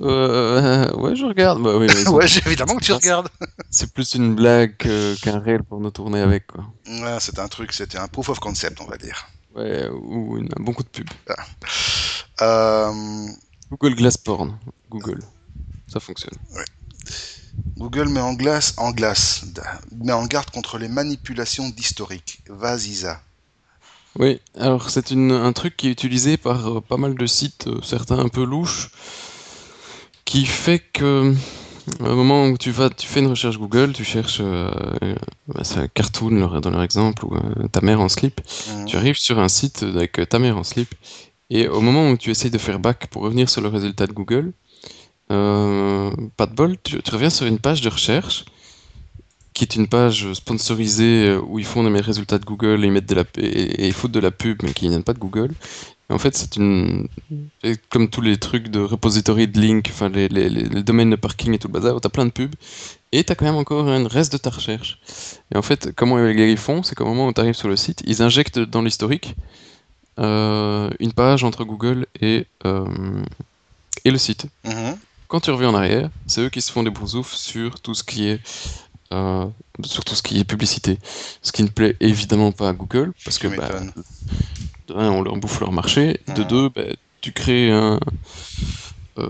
euh, Ouais, je regarde. Bah oui, ouais, évidemment que tu Ah, regardes. c'est plus une blague qu'un réel pour nous tourner avec, quoi. Ouais, c'est un truc, c'était un proof of concept, on va dire. Ouais, ou une- un bon coup de pub. Euh, Google Glass Porn. Google. Ça fonctionne. Google met en glace, en glace, met en garde contre les manipulations d'historique. Vas-y. Oui, alors c'est un truc qui est utilisé par euh, pas mal de sites, euh, certains un peu louches, qui fait que au moment où tu vas, tu fais une recherche Google, tu cherches, euh, euh, c'est un cartoon leur- dans leur exemple, ou euh, ta mère en slip, Mhm. tu arrives sur un site avec euh, ta mère en slip, et au moment où tu essayes de faire back pour revenir sur le résultat de Google, euh, pas de bol, tu, reviens sur une page de recherche qui est une page sponsorisée euh, où ils font des résultats de Google et ils mettent de la et, ils foutent de la pub mais qui viennent pas de Google. En fait, c'est une comme tous les trucs de repository de link, enfin les, les, les- les domaines de parking et tout le bazar, t'as plein de pubs et t'as quand même encore un reste de ta recherche. Et en fait, comment les gars ils font, c'est qu'au moment où tu arrives sur le site, ils injectent dans l'historique une page entre Google et euh, et le site. Mhm. Quand tu reviens en arrière, c'est eux qui se font des brousoufs sur tout ce qui est euh, sur tout ce qui est publicité. Ce qui ne plaît évidemment pas à Google, parce que bah, m'étonnes. de un, on leur bouffe leur marché, de Mhm. deux, bah, tu crées un, euh,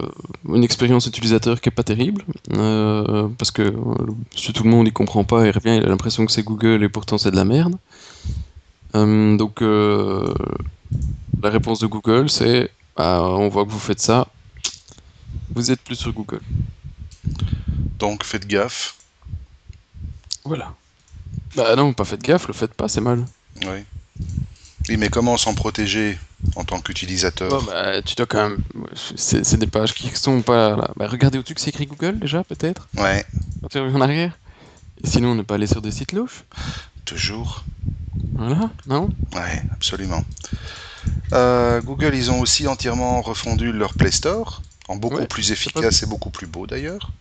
une expérience utilisateur qui est pas terrible, euh, parce que euh, si tout le monde y comprend pas et revient, il a l'impression que c'est Google et pourtant c'est de la merde. Euh, donc euh, la réponse de Google c'est Ah, on voit que vous faites ça, vous êtes plus sur Google. Donc faites gaffe. Voilà. Bah non, pas faites gaffe, le faites pas, c'est mal. Oui. Oui, mais comment s'en protéger en tant qu'utilisateur? Bon, bah, tu dois quand même. C'est c'est des pages qui sont pas là. Bah, regardez au-dessus que c'est écrit Google déjà, peut-être, Ouais, quand tu reviens en arrière. Et sinon, ne pas aller sur des sites louches. toujours. Voilà, non? Ouais, absolument. Euh, Google, ils ont aussi entièrement refondu leur Play Store, en beaucoup Ouais, plus efficace et beaucoup plus beau d'ailleurs.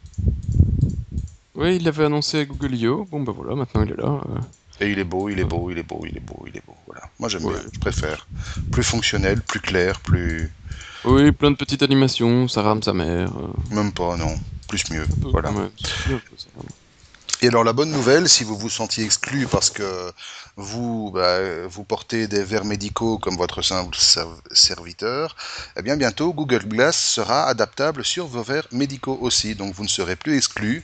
Oui, il l'avait annoncé à Google I.O. Bon, bah voilà, maintenant il est là. euh. Et il est beau, il est beau, il est beau, il est beau, il est beau, voilà. Moi j'aime Ouais. bien, je préfère. Plus fonctionnel, plus clair, plus. Oui, plein de petites animations, ça rame sa mère. euh, Même pas, non. Plus mieux. peu, Voilà. peu. Et alors la bonne nouvelle, si vous vous sentiez exclu parce que vous bah, vous portez des verres médicaux comme votre simple serv- serviteur, eh bien bientôt Google Glass sera adaptable sur vos verres médicaux aussi, donc vous ne serez plus exclu.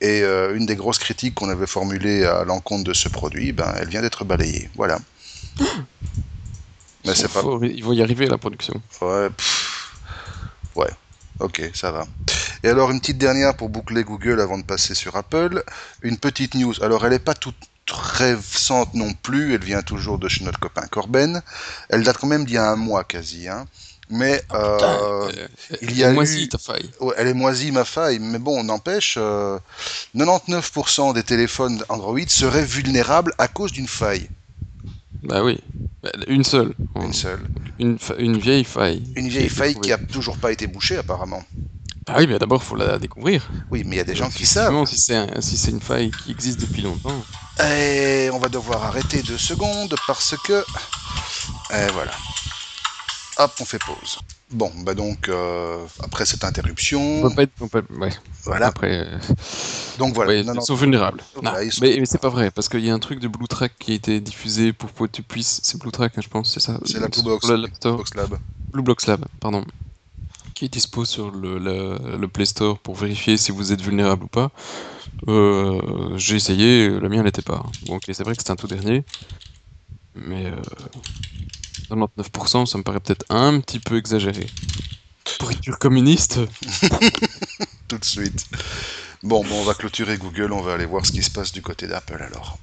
Et euh, une des grosses critiques qu'on avait formulées à l'encontre de ce produit, ben, elle vient d'être balayée. Voilà. Mais c'est pas. Ils vont y arriver la production. Ouais, pff, ouais, ok, ça va. Et alors une petite dernière pour boucler Google avant de passer sur Apple. Une petite news. Alors elle n'est pas toute récente non plus, elle vient toujours de chez notre copain Corben. Elle date quand même d'il y a un mois quasi. Hein. Mais euh, Euh, il y a moi eu- ta faille. ouais, elle est moisie ma faille. Mais bon, n'empêche, euh, 99% des téléphones Android seraient vulnérables à cause d'une faille. Bah oui. Bah, Une seule. Une seule. Une, fa- une vieille faille. Une vieille faille qui a toujours pas été bouchée apparemment. Ah oui, mais d'abord, faut la découvrir. Oui, mais il y a des gens qui savent. Si c'est un- si c'est une faille qui existe depuis longtemps. Et on va devoir arrêter deux secondes parce que... Et voilà. Hop, on fait pause. Bon, bah donc, euh, après cette On interruption, peut pas être. on peut- ouais. voilà. Après, euh, Donc voilà. ouais, Non, non, ils sont vulnérables. Voilà, Non, ils sont- Mais, mais c'est pas vrai, parce qu'il y a un truc de Blue Track qui a été diffusé pour que tu puisses. C'est Blue Track, hein, je pense, c'est ça? C'est la Blue Box. Store. Box Lab. Blue Box Lab, pardon. Qui dispo sur le, le- le Play Store pour vérifier si vous êtes vulnérable ou pas. Euh, J'ai essayé, la mienne n'était pas. Bon, c'est vrai que c'était un tout dernier. Mais euh, 99%, ça me paraît peut-être un petit peu exagéré. Pourriture communiste Tout de suite. Bon, bon, on va clôturer Google, on va aller voir ce qui se passe du côté d'Apple alors.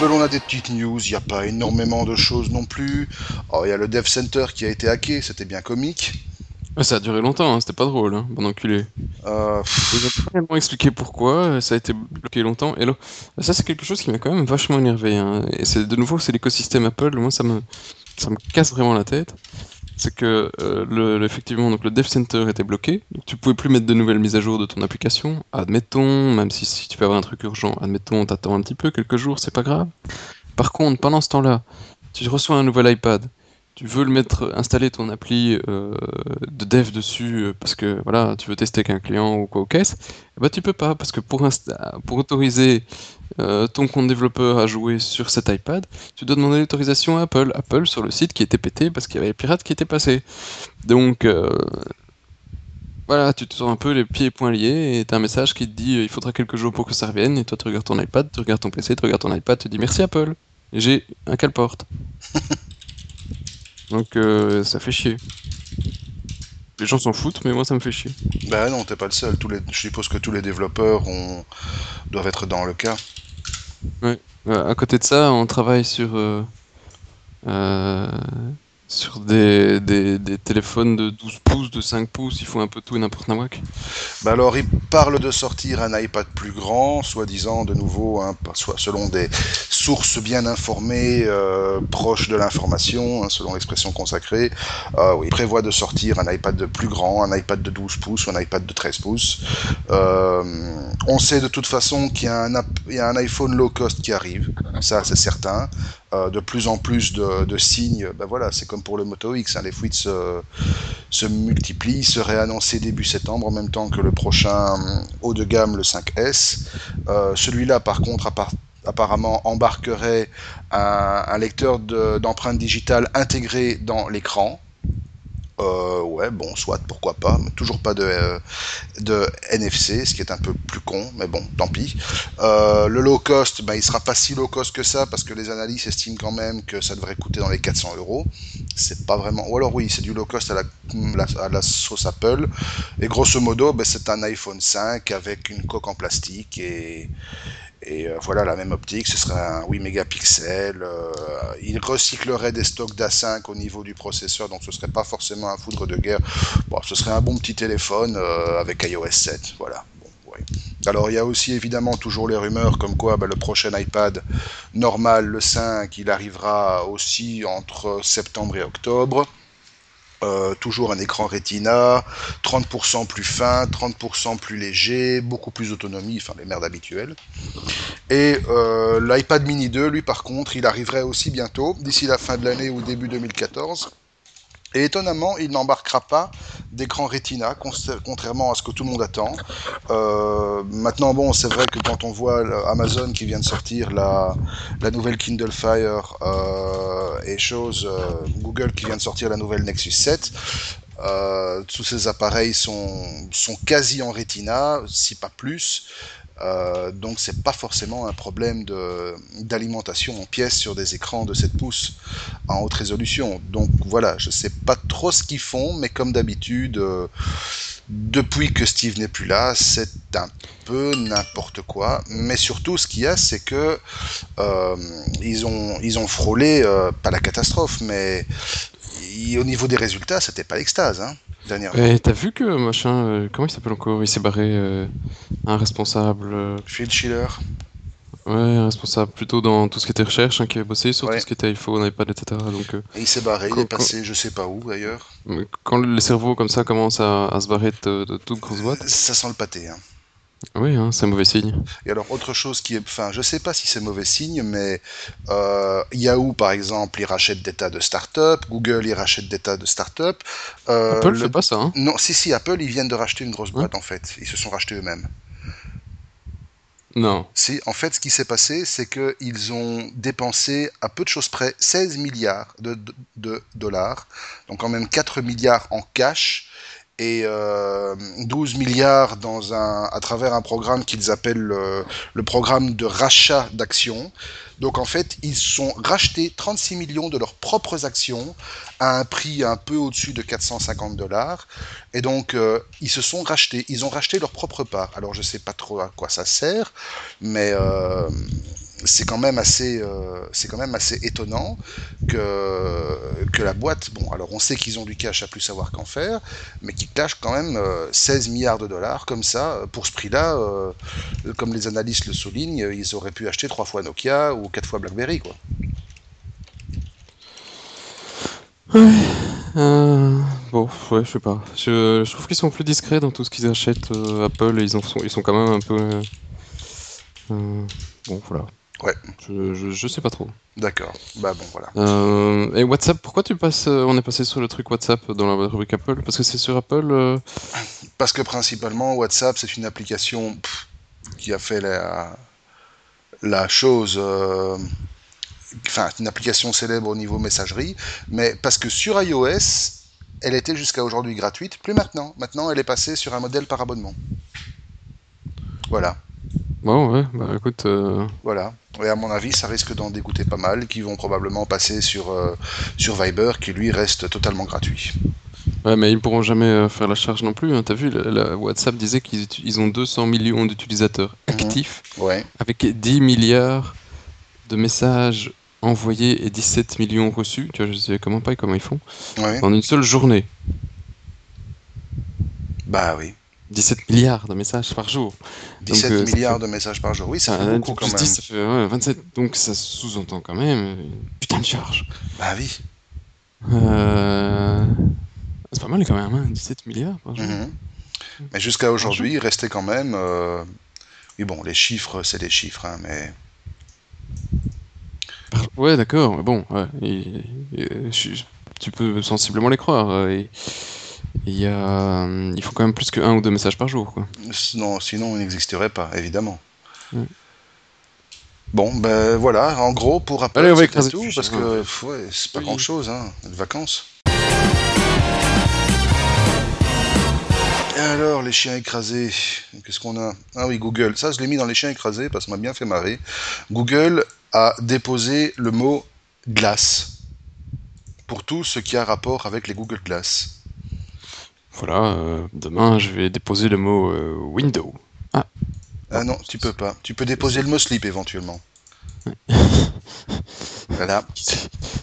Apple, on a des petites news, il n'y a pas énormément de choses non plus. Oh, il y a le Dev Center qui a été hacké, c'était bien comique. Ça a duré longtemps, hein, c'était pas drôle, hein, bon enculé. Euh, Ils ont pas réellement expliqué pourquoi, euh, ça a été bloqué longtemps. Et là, ça c'est quelque chose qui m'a quand même vachement énervé. hein. Et c'est de nouveau, c'est l'écosystème Apple. Moi, ça me, ça me casse vraiment la tête. C'est que euh, le, effectivement, donc le Dev Center était bloqué. Donc tu pouvais plus mettre de nouvelles mises à jour de ton application. Admettons, même si, si tu peux avoir un truc urgent, admettons, t'attends un petit peu, quelques jours, c'est pas grave. Par contre, pendant ce temps-là, tu reçois un nouvel iPad. Tu veux mettre, installer ton appli euh, de dev dessus euh, parce que voilà, tu veux tester qu'un client ou quoi au caisse, ben, tu peux pas parce que pour, autoriser euh, ton compte développeur à jouer sur cet iPad, tu dois demander l'autorisation à Apple. Apple sur le site qui était pété parce qu'il y avait les pirates qui étaient passés. Donc voilà, tu te sens un peu les pieds et poings liés et t'as un message qui te dit il faudra quelques jours pour que ça revienne et toi tu regardes ton iPad, tu regardes ton PC, tu regardes ton iPad, tu dis merci Apple. J'ai un calporte. Donc euh, ça fait chier. Les gens s'en foutent, mais moi ça me fait chier. bah non, t'es pas le seul. Tous les, je suppose que tous les développeurs ont, doivent être dans le cas. Euh, à côté de ça, on travaille sur euh, euh, sur des, des, des téléphones de 12 pouces, de 5 pouces, ils font un peu tout et n'importe quoi. Bah alors, il parle de sortir un iPad plus grand, soi-disant de nouveau, hein, soit selon des sources bien informées, euh, proches de l'information, hein, selon l'expression consacrée. Euh, oui, il prévoit de sortir un iPad de plus grand, un iPad de 12 pouces ou un iPad de 13 pouces. Euh, on sait de toute façon qu'il y, y a un iPhone low cost qui arrive, ça c'est certain. Euh, de plus en plus de, signes, ben voilà, c'est comme pour le Moto X, hein, les fuites se, multiplient, serait annoncé début septembre en même temps que le prochain haut de gamme, le 5S. Euh, Celui-là, par contre, appar- apparemment embarquerait un, lecteur de- d'empreintes digitales intégré dans l'écran. Euh, ouais, bon, soit, pourquoi pas, mais toujours pas de, euh, de NFC, ce qui est un peu plus con, mais bon, tant pis. Euh, le low cost, ben, il sera pas si low cost que ça, parce que les analystes estiment quand même que ça devrait coûter dans les 400 euros. C'est pas vraiment. Ou alors, oui, c'est du low cost à la, sauce Apple. Et grosso modo, ben, c'est un iPhone 5 avec une coque en plastique et. Et euh, voilà la même optique, ce serait un 8 mégapixels. euh, il recyclerait des stocks d'A5 au niveau du processeur, donc ce serait pas forcément un foudre de guerre. Bon, ce serait un bon petit téléphone euh, avec iOS 7. Voilà. Alors il y a aussi évidemment toujours les rumeurs comme quoi bah, le prochain iPad normal, le 5, il arrivera aussi entre septembre et octobre. Euh, toujours un écran Retina, 30% plus fin, 30% plus léger, beaucoup plus d'autonomie, enfin les merdes habituelles. Et euh, l'iPad mini 2, lui par contre, il arriverait aussi bientôt, d'ici la fin de l'année ou début 2014. Et étonnamment, il n'embarquera pas d'écran Retina, contrairement à ce que tout le monde attend. Euh, maintenant, bon, c'est vrai que quand on voit Amazon qui vient de sortir la, la nouvelle Kindle Fire euh, et chose, euh, Google qui vient de sortir la nouvelle Nexus 7, euh, tous ces appareils sont, sont quasi en Retina, si pas plus. Euh, donc c'est pas forcément un problème d'alimentation en pièces sur des écrans de 7 pouces en haute résolution. Donc voilà, je sais pas trop ce qu'ils font, mais comme d'habitude, euh, depuis que Steve n'est plus là, c'est un peu n'importe quoi. Mais surtout, ce qu'il y a, c'est que euh, ils ont ils ont frôlé pas la catastrophe, mais au niveau des résultats, c'était pas l'extase. Hein. Et t'as vu que machin, euh, comment il s'appelle encore? Il s'est barré euh, un responsable. Euh, Phil Schiller. Ouais, un responsable plutôt dans tout ce qui était recherche, hein, qui avait bossé sur tout ce qui était iPhone, iPad, etc. Donc, Et il s'est barré, il est passé je sais pas où d'ailleurs. quand le cerveau comme ça commence à, se barrer de, de toute grosse boîte. Ça sent le pâté. Hein. Oui, hein, c'est un mauvais signe. Et alors, autre chose qui est. Enfin, je sais pas si c'est mauvais signe, mais euh, Yahoo, par exemple, il rachète des tas de startups. Google, il rachète des tas de startups. Euh, Apple ne fait pas ça. Hein. Non, si, si, Apple, ils viennent de racheter une grosse boîte, en fait. Ils se sont rachetés eux-mêmes. Non. Si, en fait, ce qui s'est passé, c'est qu'ils ont dépensé à peu de choses près 16 milliards de, de dollars, donc quand même 4 milliards en cash, et 12 euh, milliards à travers un programme qu'ils appellent le, programme de rachat d'actions. Donc en fait, ils sont rachetés 36 millions de leurs propres actions à un prix un peu au-dessus de 450 dollars. Et donc euh, ils se sont rachetés, ils ont racheté leur propre part. Alors je sais pas trop à quoi ça sert, mais euh, c'est quand même assez, euh, c'est quand même assez étonnant que, que la boîte, bon, alors on sait qu'ils ont du cash à plus savoir qu'en faire, mais qu'ils cachent quand même 16 euh, milliards de dollars comme ça, pour ce prix-là, euh, comme les analystes le soulignent, ils auraient pu acheter trois fois Nokia ou quatre fois BlackBerry, quoi. Ouais, bon, ouais, je sais pas. Je, trouve qu'ils sont plus discrets dans tout ce qu'ils achètent. Apple, ils, ils sont quand même un peu. bon, voilà. Ouais. Je, je, sais pas trop. D'accord. Bah bon, voilà. Euh, et WhatsApp, pourquoi tu passes euh, On est passé sur le truc WhatsApp dans la rubrique Apple? Parce que c'est sur Apple euh Parce que principalement, WhatsApp, c'est une application qui a fait la, la chose. Enfin, une application célèbre au niveau messagerie, mais parce que sur iOS, elle était jusqu'à aujourd'hui gratuite, plus maintenant. Maintenant, elle est passée sur un modèle par abonnement. Voilà. Bon, ouais, bah écoute. Voilà. Et à mon avis, ça risque d'en dégoûter pas mal, qui vont probablement passer sur, euh, sur Viber, qui lui reste totalement gratuit. Ouais, mais ils pourront jamais euh, faire la charge non plus. Hein. T'as vu, la, WhatsApp disait qu'ils ont 200 millions d'utilisateurs mhm. actifs, ouais. avec 10 milliards de messages envoyés et 17 millions reçus. Tu vois, je sais comment pas comment ils font. En une seule journée. Bah oui. 17 milliards de messages par jour. 17 euh, milliards de messages par jour, oui, ça fait beaucoup quand même. 10, ça fait ouais, 27, donc ça sous-entend quand même putain de charge. Bah oui. Euh... C'est pas mal quand même, hein, 17 milliards par jour. Mhm. Mais jusqu'à aujourd'hui, il restait quand même. Euh... Oui, bon, les chiffres, c'est des chiffres, hein, mais. Ouais, d'accord, mais bon, ouais, tu peux sensiblement les croire. Et... Il, y a, euh, il faut quand même plus que un ou deux messages par jour. Quoi. Non, sinon, il n'existerait pas, évidemment. Bon, ben voilà, en gros, pour rappel, Allez, tout, parce que ouais, c'est pas grand-chose, hein, les vacances. Et alors, les chiens écrasés, qu'est-ce qu'on a? Ah oui, Google, ça je l'ai mis dans les chiens écrasés parce que ça m'a bien fait marrer. Google a déposé le mot glace pour tout ce qui a rapport avec les Google Glass. Voilà, euh, demain je vais déposer le mot euh, window. Ah. Ah non, tu peux pas. Tu peux déposer le mot slip éventuellement. voilà.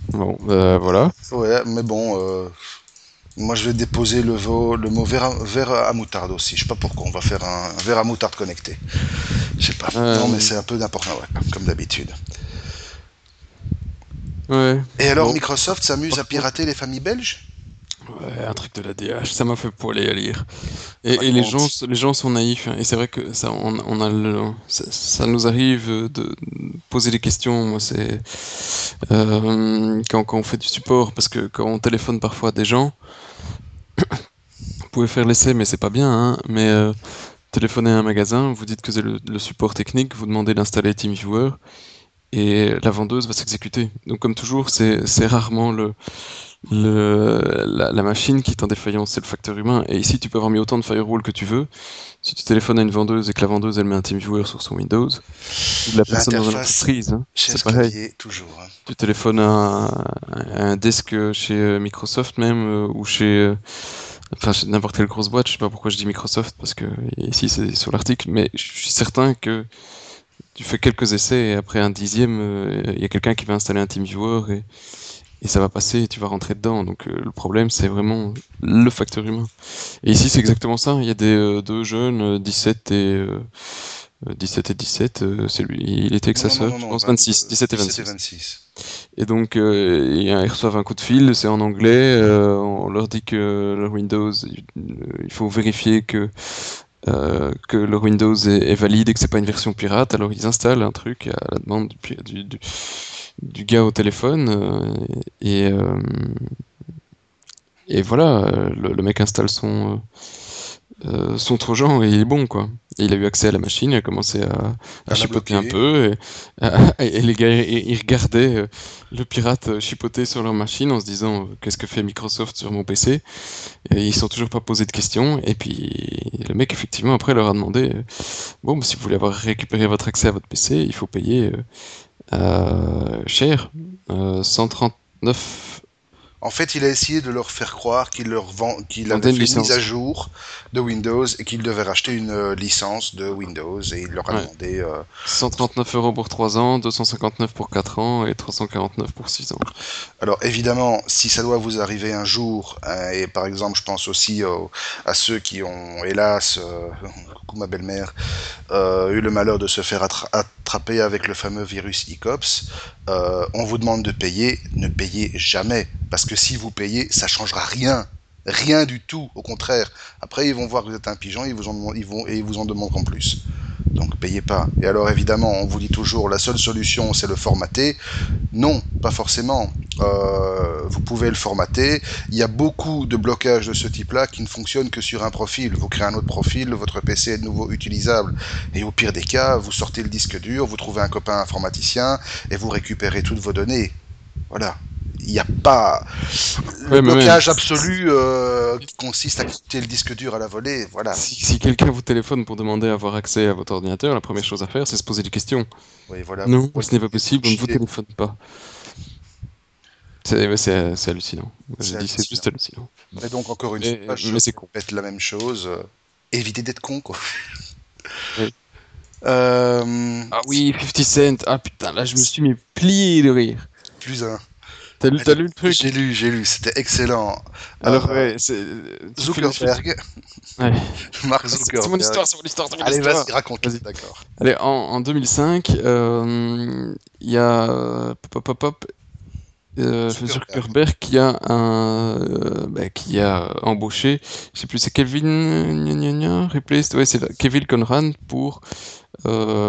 Bon, euh, voilà. Ouais, mais bon, moi je vais déposer le, le mot verre à, moutarde aussi. Je sais pas pourquoi on va faire un, verre à moutarde connecté. Je sais pas. Non, mais c'est un peu n'importe quoi, comme d'habitude. Ouais. Et alors Microsoft s'amuse à pirater les familles belges? Ouais, un truc de la DH, ça m'a fait poiler à lire. Et, les gens, les gens sont naïfs, hein, et c'est vrai que ça, on, on a le, ça, ça nous arrive de poser des questions. Moi, c'est euh, quand, quand on fait du support, parce que quand on téléphone parfois à des gens, vous pouvez faire l'essai, mais c'est pas bien. Hein, mais euh, téléphonez à un magasin, vous dites que c'est le, le support technique, vous demandez d'installer TeamViewer, et la vendeuse va s'exécuter. Donc, comme toujours, c'est rarement le le, la, la machine qui est en défaillance, c'est le facteur humain. Et ici, tu peux avoir mis autant de firewall que tu veux. Si tu téléphones à une vendeuse et que la vendeuse elle met un TeamViewer sur son Windows, ou de la personne dans une L'interface entreprise, hein, c'est pareil. toujours. hein. Tu téléphones à, un à un desk chez euh, Microsoft même, euh, ou chez, euh, enfin, chez n'importe quelle grosse boîte. Je sais pas pourquoi je dis Microsoft, parce que ici c'est sur l'article, mais je suis certain que tu fais quelques essais et après un dixième, euh, il y a quelqu'un qui va installer un TeamViewer et, et ça va passer et tu vas rentrer dedans. Donc euh, le problème, c'est vraiment le facteur humain. Et ici, c'est exactement ça. Il y a des euh, deux jeunes, euh, 17 et euh, euh, 17 et 17. euh, c'est lui. Il était avec Non, sa sœur, je pense 22, 26, 17 et 17 et 26. 26. Et donc ils reçoivent un coup de fil, c'est en anglais. on leur dit que leur Windows, il faut vérifier que euh, que leur Windows est, est valide et que c'est pas une version pirate. Alors ils installent un truc à la demande du, du- du gars au téléphone euh, et euh, et voilà, euh, le, le mec installe son euh, son trojan et il est bon quoi. Et il a eu accès à la machine, il a commencé à, à À la chipoter un peu et, et les gars ils, regardaient euh, le pirate euh, chipoter sur leur machine en se disant euh, qu'est-ce que fait Microsoft sur mon PC et ils sont toujours pas posé de questions et puis le mec effectivement après leur a demandé euh, bon bah, si vous voulez avoir récupéré votre accès à votre PC il faut payer euh, euh, cher euh, 139 En fait, il a essayé de leur faire croire qu'il leur vend, qu'il avait une fait une mise à jour de Windows et qu'il devait racheter une euh, licence de Windows et il leur a Ouais. demandé. euh, 139 euros pour 3 ans 259 pour 4 ans et 349 pour 6 ans Alors évidemment, si ça doit vous arriver un jour, hein, et par exemple, je pense aussi au- à ceux qui ont, hélas, euh, coucou ma belle-mère, euh, eu le malheur de se faire attra- attraper avec le fameux virus ICOPS, euh, on vous demande de payer, ne payez jamais, parce que si vous payez, ça changera rien. Rien du tout, au contraire. Après, ils vont voir que vous êtes un pigeon, ils vous en, ils vont, et ils vous en demanderont plus. Donc, payez pas. Et alors, évidemment, on vous dit toujours, la seule solution, c'est le formater. Non, pas forcément. Euh, vous pouvez le formater. Il y a beaucoup de blocages de ce type-là qui ne fonctionnent que sur un profil. Vous créez un autre profil, votre PC est de nouveau utilisable. Et au pire des cas, vous sortez le disque dur, vous trouvez un copain informaticien et vous récupérez toutes vos données. Voilà. Il n'y a pas le Ouais, blocage absolu euh, qui consiste à quitter le disque dur à la volée. Voilà. Si, si quelqu'un vous téléphone pour demander à avoir accès à votre ordinateur, la première chose à faire, c'est se poser des questions. Oui, voilà. non, ce n'est pas possible, on ne vous téléphone pas. C'est hallucinant. C'est Je juste hallucinant. Mais donc, encore une fois, je c'est con. répète la même chose. euh, évitez d'être con, quoi. Oui. Euh, Ah oui, 50 Cent. Ah putain, là je me suis mis plié de rire. Plus un. T'as lu, t'as lu le truc? J'ai lu, j'ai lu, c'était excellent. Alors Euh, ouais, c'est... Zuckerberg, Ouais. Mark Zuckerberg. c'est mon histoire, c'est mon histoire, mon Allez, vas-y, raconte. Vas-y. D'accord. Allez, en, en 2005, euh, il y a pop, pop, pop, euh, Zuckerberg. Zuckerberg qui a un, euh, bah, qui a embauché, je sais plus, c'est Kevin, gna, gna, gna, replaced, ouais, c'est Kevin Conran pour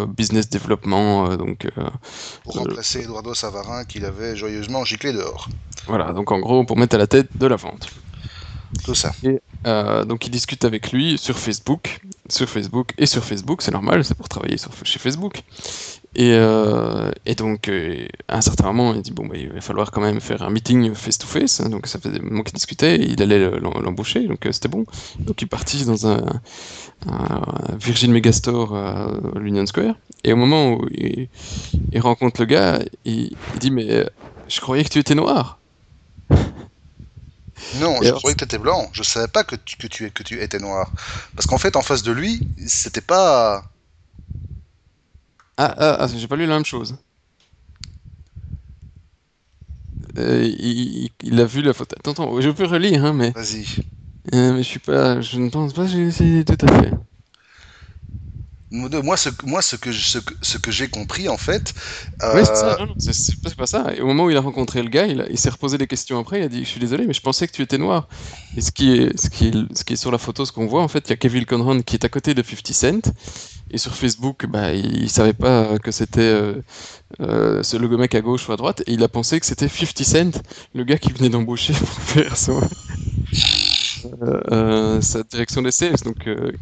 business development, euh, donc euh, Pour Euh, remplacer Eduardo Savarin qu'il avait joyeusement giclé dehors. voilà, donc en gros pour mettre à la tête de la vente. Tout ça. Euh, donc il discute avec lui sur Facebook, sur Facebook et sur Facebook, c'est normal, c'est pour travailler sur, chez Facebook. Et, euh, et donc euh, à un certain moment, il dit bon bah, il va falloir quand même faire un meeting face to face. hein, donc ça faisait des moments qu'il discutait, et il allait le- l'em- l'embaucher, donc euh, c'était bon. Donc il partit dans un, un Virgin Megastore à l'Union Square. Et au moment où il, il rencontre le gars, il, il dit mais je croyais que tu étais noir. Non, Et je alors- croyais que tu étais blanc. Je savais pas que tu, que tu, que tu étais noir. Parce qu'en fait, en face de lui, c'était pas. Ah, ah, ah, j'ai pas lu la même chose. Euh, il, il- il a vu la photo. Attends, attends, je peux relire, hein, mais, Vas-y. euh, mais je suis pas, je ne pense pas que j'ai essayé tout à fait. Moi, ce, moi, ce que, ce que, j'ai compris, en fait, Ouais, c'est ça, euh, c'est pas, ça. Et au moment où il a rencontré le gars, il, s'est reposé des questions après, il a dit, je suis désolé, mais je pensais que tu étais noir. Et ce qui est, ce qui est, ce qui est sur la photo, ce qu'on voit, en fait, il y a Kevin Conran qui est à côté de 50 Cent. Et sur Facebook, bah, il, il savait pas que c'était euh, euh, ce- mec à gauche ou à droite, et il a pensé que c'était 50 Cent, le gars qui venait d'embaucher pour faire son, euh, euh, sa direction des sales. Donc, euh,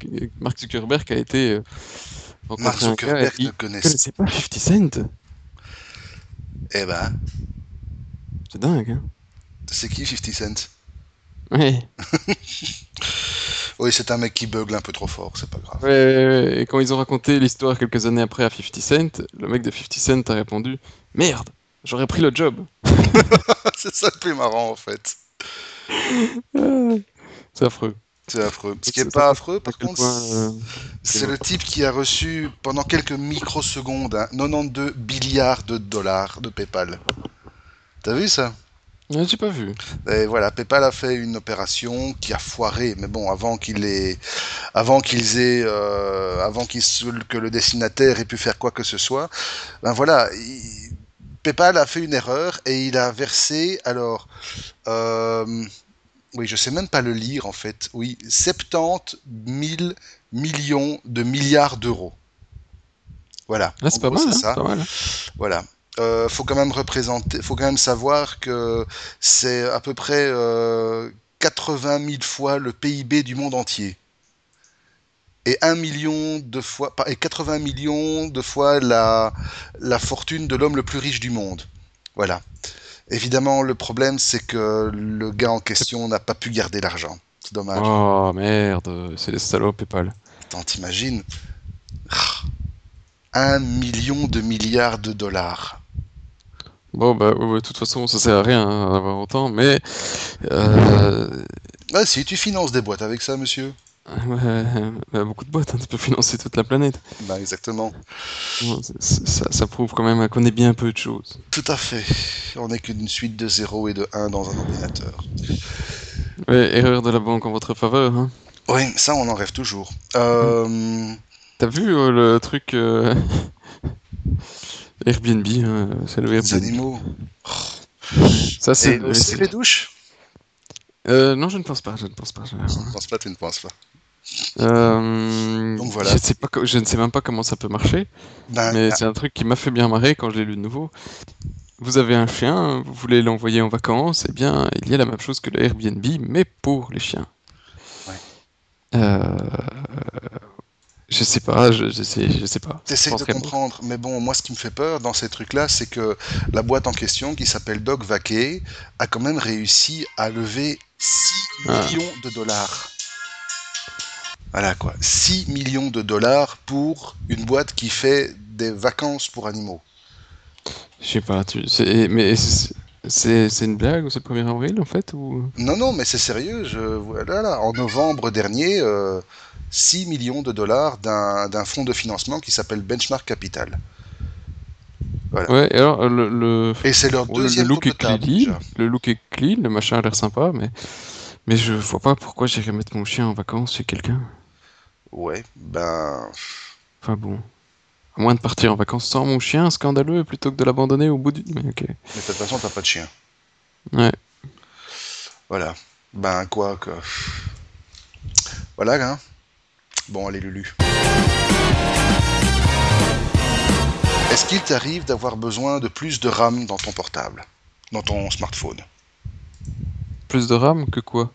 Mark Zuckerberg a été Mark Zuckerberg ne connaît connaissait pas 50 Cent. Eh ben, C'est dingue, hein. c'est qui 50 Cent? Ouais. Oui, c'est un mec qui bugle un peu trop fort, c'est pas grave. Ouais, ouais, ouais. Et quand ils ont raconté l'histoire quelques années après à 50 Cent, le mec de 50 Cent a répondu Merde, j'aurais pris le job. c'est ça le plus marrant, en fait. C'est affreux. C'est affreux. Ce qui Ça- est ça pas affreux, par contre, euh, c'est le type qui a reçu pendant quelques microsecondes hein, 92 milliards de dollars de PayPal. T'as vu ça? Ouais, J'ai pas vu. Et voilà, PayPal a fait une opération qui a foiré, mais bon, avant qu'il ait, avant qu'ils aient, euh, avant que le destinataire ait pu faire quoi que ce soit, ben voilà, il- PayPal a fait une erreur et il a versé, alors, euh, oui, je sais même pas le lire en fait, oui, 70 000 millions de milliards d'euros. Voilà. Là, c'est pas gros, mal. c'est Hein, ça. pas mal. hein. Voilà. Euh, faut quand même représenter, faut quand même savoir que c'est à peu près euh, 80 000 fois le PIB du monde entier. Et 1 million de fois, et 80 millions de fois la, la fortune de l'homme le plus riche du monde. Voilà. Évidemment, le problème, c'est que le gars en question n'a pas pu garder l'argent. C'est dommage. Oh merde, c'est les salauds PayPal. Attends, t'imagines? Un million de milliards de dollars. Bon, bah, ouais, de toute façon, ça sert à rien hein, d'avoir autant, mais. Euh, Ah si, tu finances des boîtes avec ça, monsieur bah, beaucoup de boîtes, hein, tu peux financer toute la planète. Bah exactement. Bon, ça, ça prouve quand même qu'on est bien peu de choses. Tout à fait. On n'est qu'une suite de 0 et de 1 dans un ordinateur. Ouais, erreur de la banque en votre faveur. Hein. Oui, ça on en rêve toujours. Euh, T'as vu euh, le truc euh, Airbnb, hein, c'est le les Airbnb. animaux. Ça, c'est. Les douches? Euh, non, je ne pense pas, je ne pense pas. je- Je ne pense pas, tu ne penses pas. Euh, Donc voilà. Je, ne sais pas, je ne sais même pas comment ça peut marcher, Ben, mais c'est un truc qui m'a fait bien marrer quand je l'ai lu de nouveau. Vous avez un chien, vous voulez l'envoyer en vacances, eh bien, il y a la même chose que le Airbnb, mais pour les chiens. Ouais. Euh, je sais pas, je, je sais, je sais pas. T'essayes de comprendre, mais bon, moi ce qui me fait peur dans ces trucs-là, c'est que la boîte en question, qui s'appelle Dog Vaquet, a quand même réussi à lever 6 Ah. millions de dollars. Voilà quoi, 6 millions de dollars pour une boîte qui fait des vacances pour animaux. Je sais pas, tu, mais c'est une blague ou c'est le 1er avril en fait ou... Non, non, mais c'est sérieux. Je, voilà, là, en novembre dernier, euh, 6 millions de dollars d'un fonds de financement qui s'appelle Benchmark Capital. Voilà. Ouais, et alors le, le, Et c'est leur bon, le- deuxième look de table, clean, le look est clean, le machin a l'air sympa, mais mais je vois pas pourquoi j'irais mettre mon chien en vacances chez quelqu'un. Ouais, ben. Enfin bon, à moins de partir en vacances sans mon chien, scandaleux, plutôt que de l'abandonner au bout du. Mais de toute façon, t'as pas de chien. Ouais. Voilà. Ben, quoi que. Voilà, hein. Bon, allez, Lulu. Est-ce qu'il t'arrive d'avoir besoin de plus de RAM dans ton portable? Dans ton smartphone? Plus de RAM que quoi?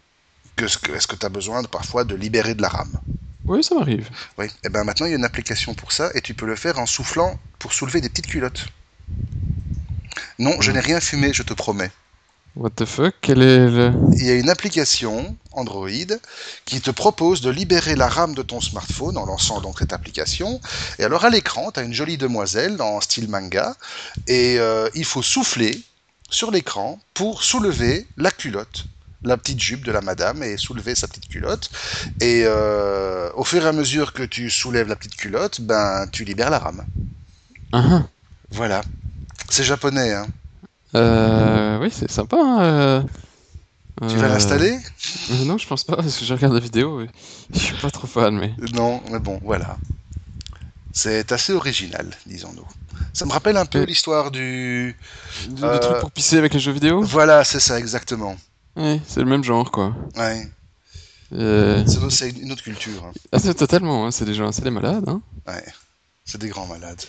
que ce que- Est-ce que tu as besoin de, parfois de libérer de la RAM? Oui, ça m'arrive. Oui. Et ben maintenant, il y a une application pour ça et tu peux le faire en soufflant pour soulever des petites culottes. Non, je Mhm. n'ai rien fumé, je te promets. What the fuck? Quel est le. il y a une application Android qui te propose de libérer la RAM de ton smartphone en lançant donc cette application. Et alors à l'écran, tu as une jolie demoiselle en style manga et euh, il faut souffler sur l'écran pour soulever la culotte, la petite jupe de la madame et soulever sa petite culotte. Et euh, au fur et à mesure que tu soulèves la petite culotte, ben tu libères la RAM. Ah, ah. Voilà. C'est japonais, hein. Euh, oui, c'est sympa. hein, euh, Tu vas euh, l'installer? Non, je pense pas, parce que je regarde la vidéo et je suis pas trop fan, mais. Non, mais bon, voilà. C'est assez original, disons-nous. Ça me rappelle un peu l'histoire du... Le, le Euh, truc pour pisser avec les jeux vidéo? Voilà, c'est ça, exactement. Ouais, c'est le même genre, quoi. Ouais. Euh, C'est une autre culture. hein. Ah, c'est totalement, hein, c'est des gens, c'est des malades, hein. Ouais. C'est des grands malades.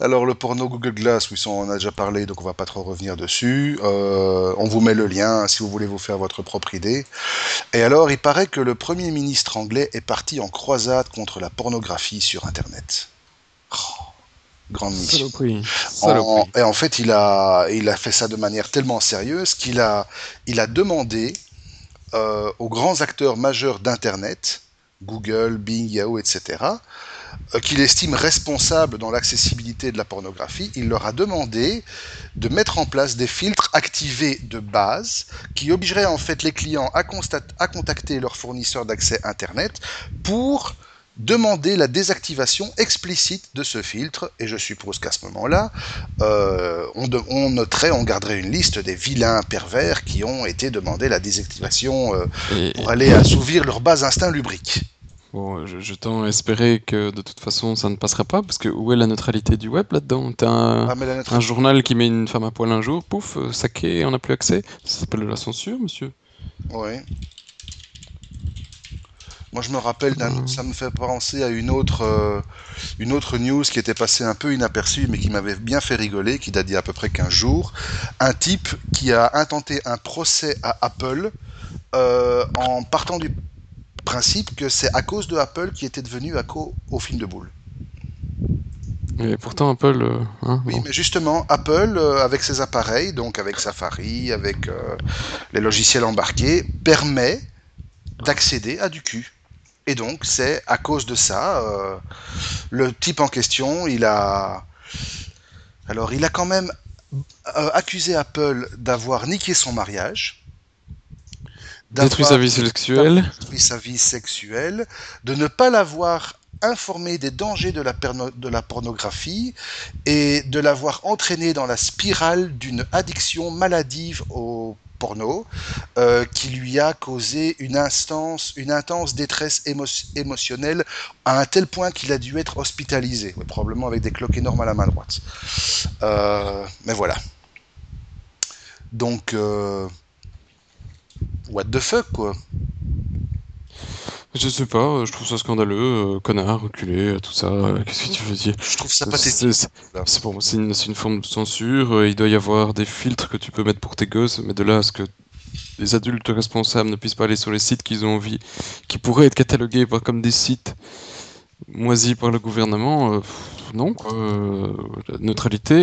Alors le porno Google Glass, oui, on en a déjà parlé, donc on va pas trop revenir dessus. Euh, on vous met le lien si vous voulez vous faire votre propre idée. Et alors, il paraît que le Premier ministre anglais est parti en croisade contre la pornographie sur Internet. Oh, grande mission. Saloperie. En- Saloperie. et en fait, il a, il a fait ça de manière tellement sérieuse qu'il a, il a demandé euh, aux grands acteurs majeurs d'Internet, Google, Bing, Yahoo, etc., euh, qu'il estime responsables dans l'accessibilité de la pornographie, il leur a demandé de mettre en place des filtres activés de base qui obligeraient en fait les clients à, constat- à contacter leur fournisseur d'accès Internet pour demander la désactivation explicite de ce filtre. Et je suppose qu'à ce moment-là, euh, on, noterait, on garderait une liste des vilains pervers qui ont été demandés la désactivation euh, Et, pour aller assouvir leurs bas instincts lubriques. bon, je, je tends à espérer que de toute façon ça ne passera pas, parce que où est la neutralité du web là-dedans? T'as un, Ah, un journal qui met une femme à poil un jour, pouf, euh, saqué, on n'a plus accès? Ça s'appelle de la censure, monsieur? Ouais. Moi, je me rappelle d'un, Mhm. ça me fait penser à une autre, euh, une autre news qui était passée un peu inaperçue, mais qui m'avait bien fait rigoler, qui date d'il y a à peu près 15 jours. Un type qui a intenté un procès à Apple euh, en partant du principe que c'est à cause de Apple qui était devenu au film de boule. Et pourtant Apple, euh, hein, Oui, bon. mais justement, Apple, euh, avec ses appareils, donc avec Safari, avec euh, les logiciels embarqués, permet d'accéder à du cul. Et donc, c'est à cause de ça, euh, le type en question, il a... Alors, il a quand même euh, accusé Apple d'avoir niqué son mariage, détruit d'avoir sa vie sexuelle. détruit sa vie sexuelle, de ne pas l'avoir informé des dangers de la, perno- de la pornographie et de l'avoir entraîné dans la spirale d'une addiction maladive au porno euh, qui lui a causé une instance, une intense détresse émo- émotionnelle à un tel point qu'il a dû être hospitalisé, probablement avec des cloques énormes à la main droite. Euh, mais voilà. Donc, euh, what the fuck quoi. Je sais pas, euh, je trouve ça scandaleux, euh, connard, reculé, euh, tout ça. euh, Qu'est-ce que tu veux dire? Je trouve ça pathétique. c'est- pour moi, c'est une, une forme de censure. euh, Il doit y avoir des filtres que tu peux mettre pour tes gosses, mais de là à ce que les adultes responsables ne puissent pas aller sur les sites qu'ils ont envie, qui pourraient être catalogués par- comme des sites moisis par le gouvernement, euh, non, quoi. la neutralité.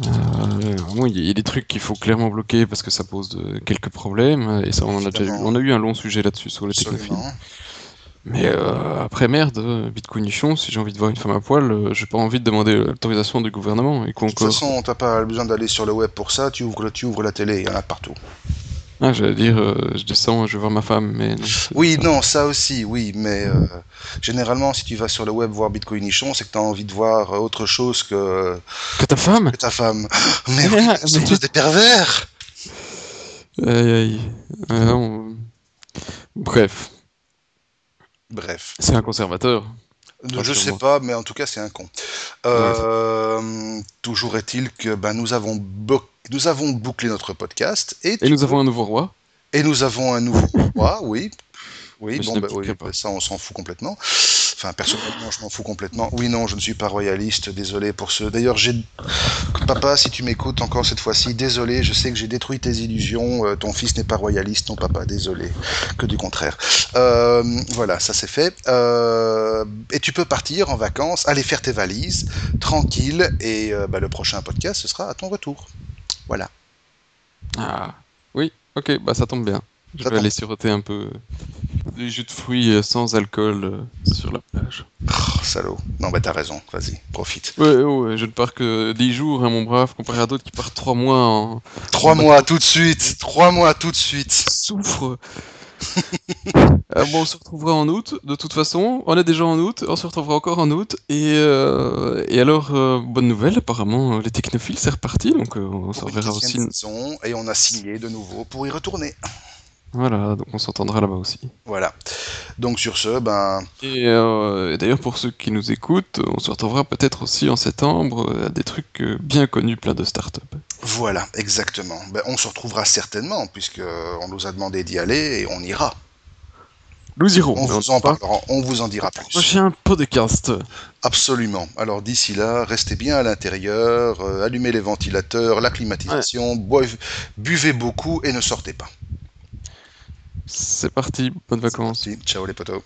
Euh, euh, vraiment, il y, a- des trucs qu'il faut clairement bloquer parce que ça pose de- quelques problèmes, et ça, on a déjà eu, on a eu un long sujet là-dessus sur les technophiles. Mais euh, après, merde, euh, bitcoinichon, si j'ai envie de voir une femme à poil, euh, j'ai pas envie de demander l'autorisation du gouvernement. Et De toute façon, t'as pas besoin d'aller sur le web pour ça, tu ouvres, tu ouvres la télé, il y en a partout. Ah, j'allais dire, euh, je descends, je vais voir ma femme, mais non. Oui, non, ça aussi, oui, mais euh, généralement, si tu vas sur le web voir Bitcoin Nichon, c'est que tu as envie de voir euh, autre chose que, Que ta femme? que ta femme. Mais oui, Ah, mais- tous des pervers Aïe, aïe. Bref, Bref, c'est un conservateur. je sais pas, mais en tout cas, c'est un con. Euh, toujours est-il que ben, nous, avons bo- nous avons bouclé notre podcast et, Et nous peux- avons un nouveau roi. et nous avons un nouveau roi, oui. Oui, bon, bah, oui, ça, on s'en fout complètement. Enfin, personnellement, je m'en fous complètement. Oui, non, je ne suis pas royaliste, désolé pour ce. D'ailleurs, j'ai. Papa, si tu m'écoutes encore cette fois-ci, désolé, je sais que j'ai détruit tes illusions. euh, ton fils n'est pas royaliste, non, papa, désolé. Que du contraire. Euh, voilà, ça c'est fait. Euh, et tu peux partir en vacances, aller faire tes valises, tranquille, et bah, le prochain podcast, ce sera à ton retour. Voilà. Ah, oui, ok, bah ça tombe bien. Je Ça vais tombe. aller siroter un peu des jus de fruits euh, sans alcool euh, sur la plage. Oh, salaud. Non, bah t'as raison, vas-y, profite. Ouais, ouais, je ne pars que 10 jours, hein, mon brave, comparé à d'autres qui partent 3 mois en Trois mois tout de suite, trois mois tout de suite. souffre. Euh, bon, on se retrouvera en août, de toute façon. On est déjà en août, on se retrouvera encore en août. Et, euh, et alors, euh, bonne nouvelle, apparemment, les technophiles, c'est reparti, donc on s'en reverra aussi. saison, et on a signé de nouveau pour y retourner. Voilà, donc on s'entendra là-bas aussi. Voilà. Donc sur ce, ben Et, euh, et d'ailleurs, pour ceux qui nous écoutent, on se retrouvera peut-être aussi en septembre euh, à des trucs euh, bien connus, plein de startups. voilà, exactement. Ben, on se retrouvera certainement puisque on nous a demandé d'y aller et on ira. Nous irons. On vous en parle parlera, on vous en dira plus. Prochain podcast. Absolument. Alors d'ici là, restez bien à l'intérieur, euh, allumez les ventilateurs, la climatisation, buvez beaucoup et ne sortez pas. C'est parti, bonnes vacances. Ciao les potos.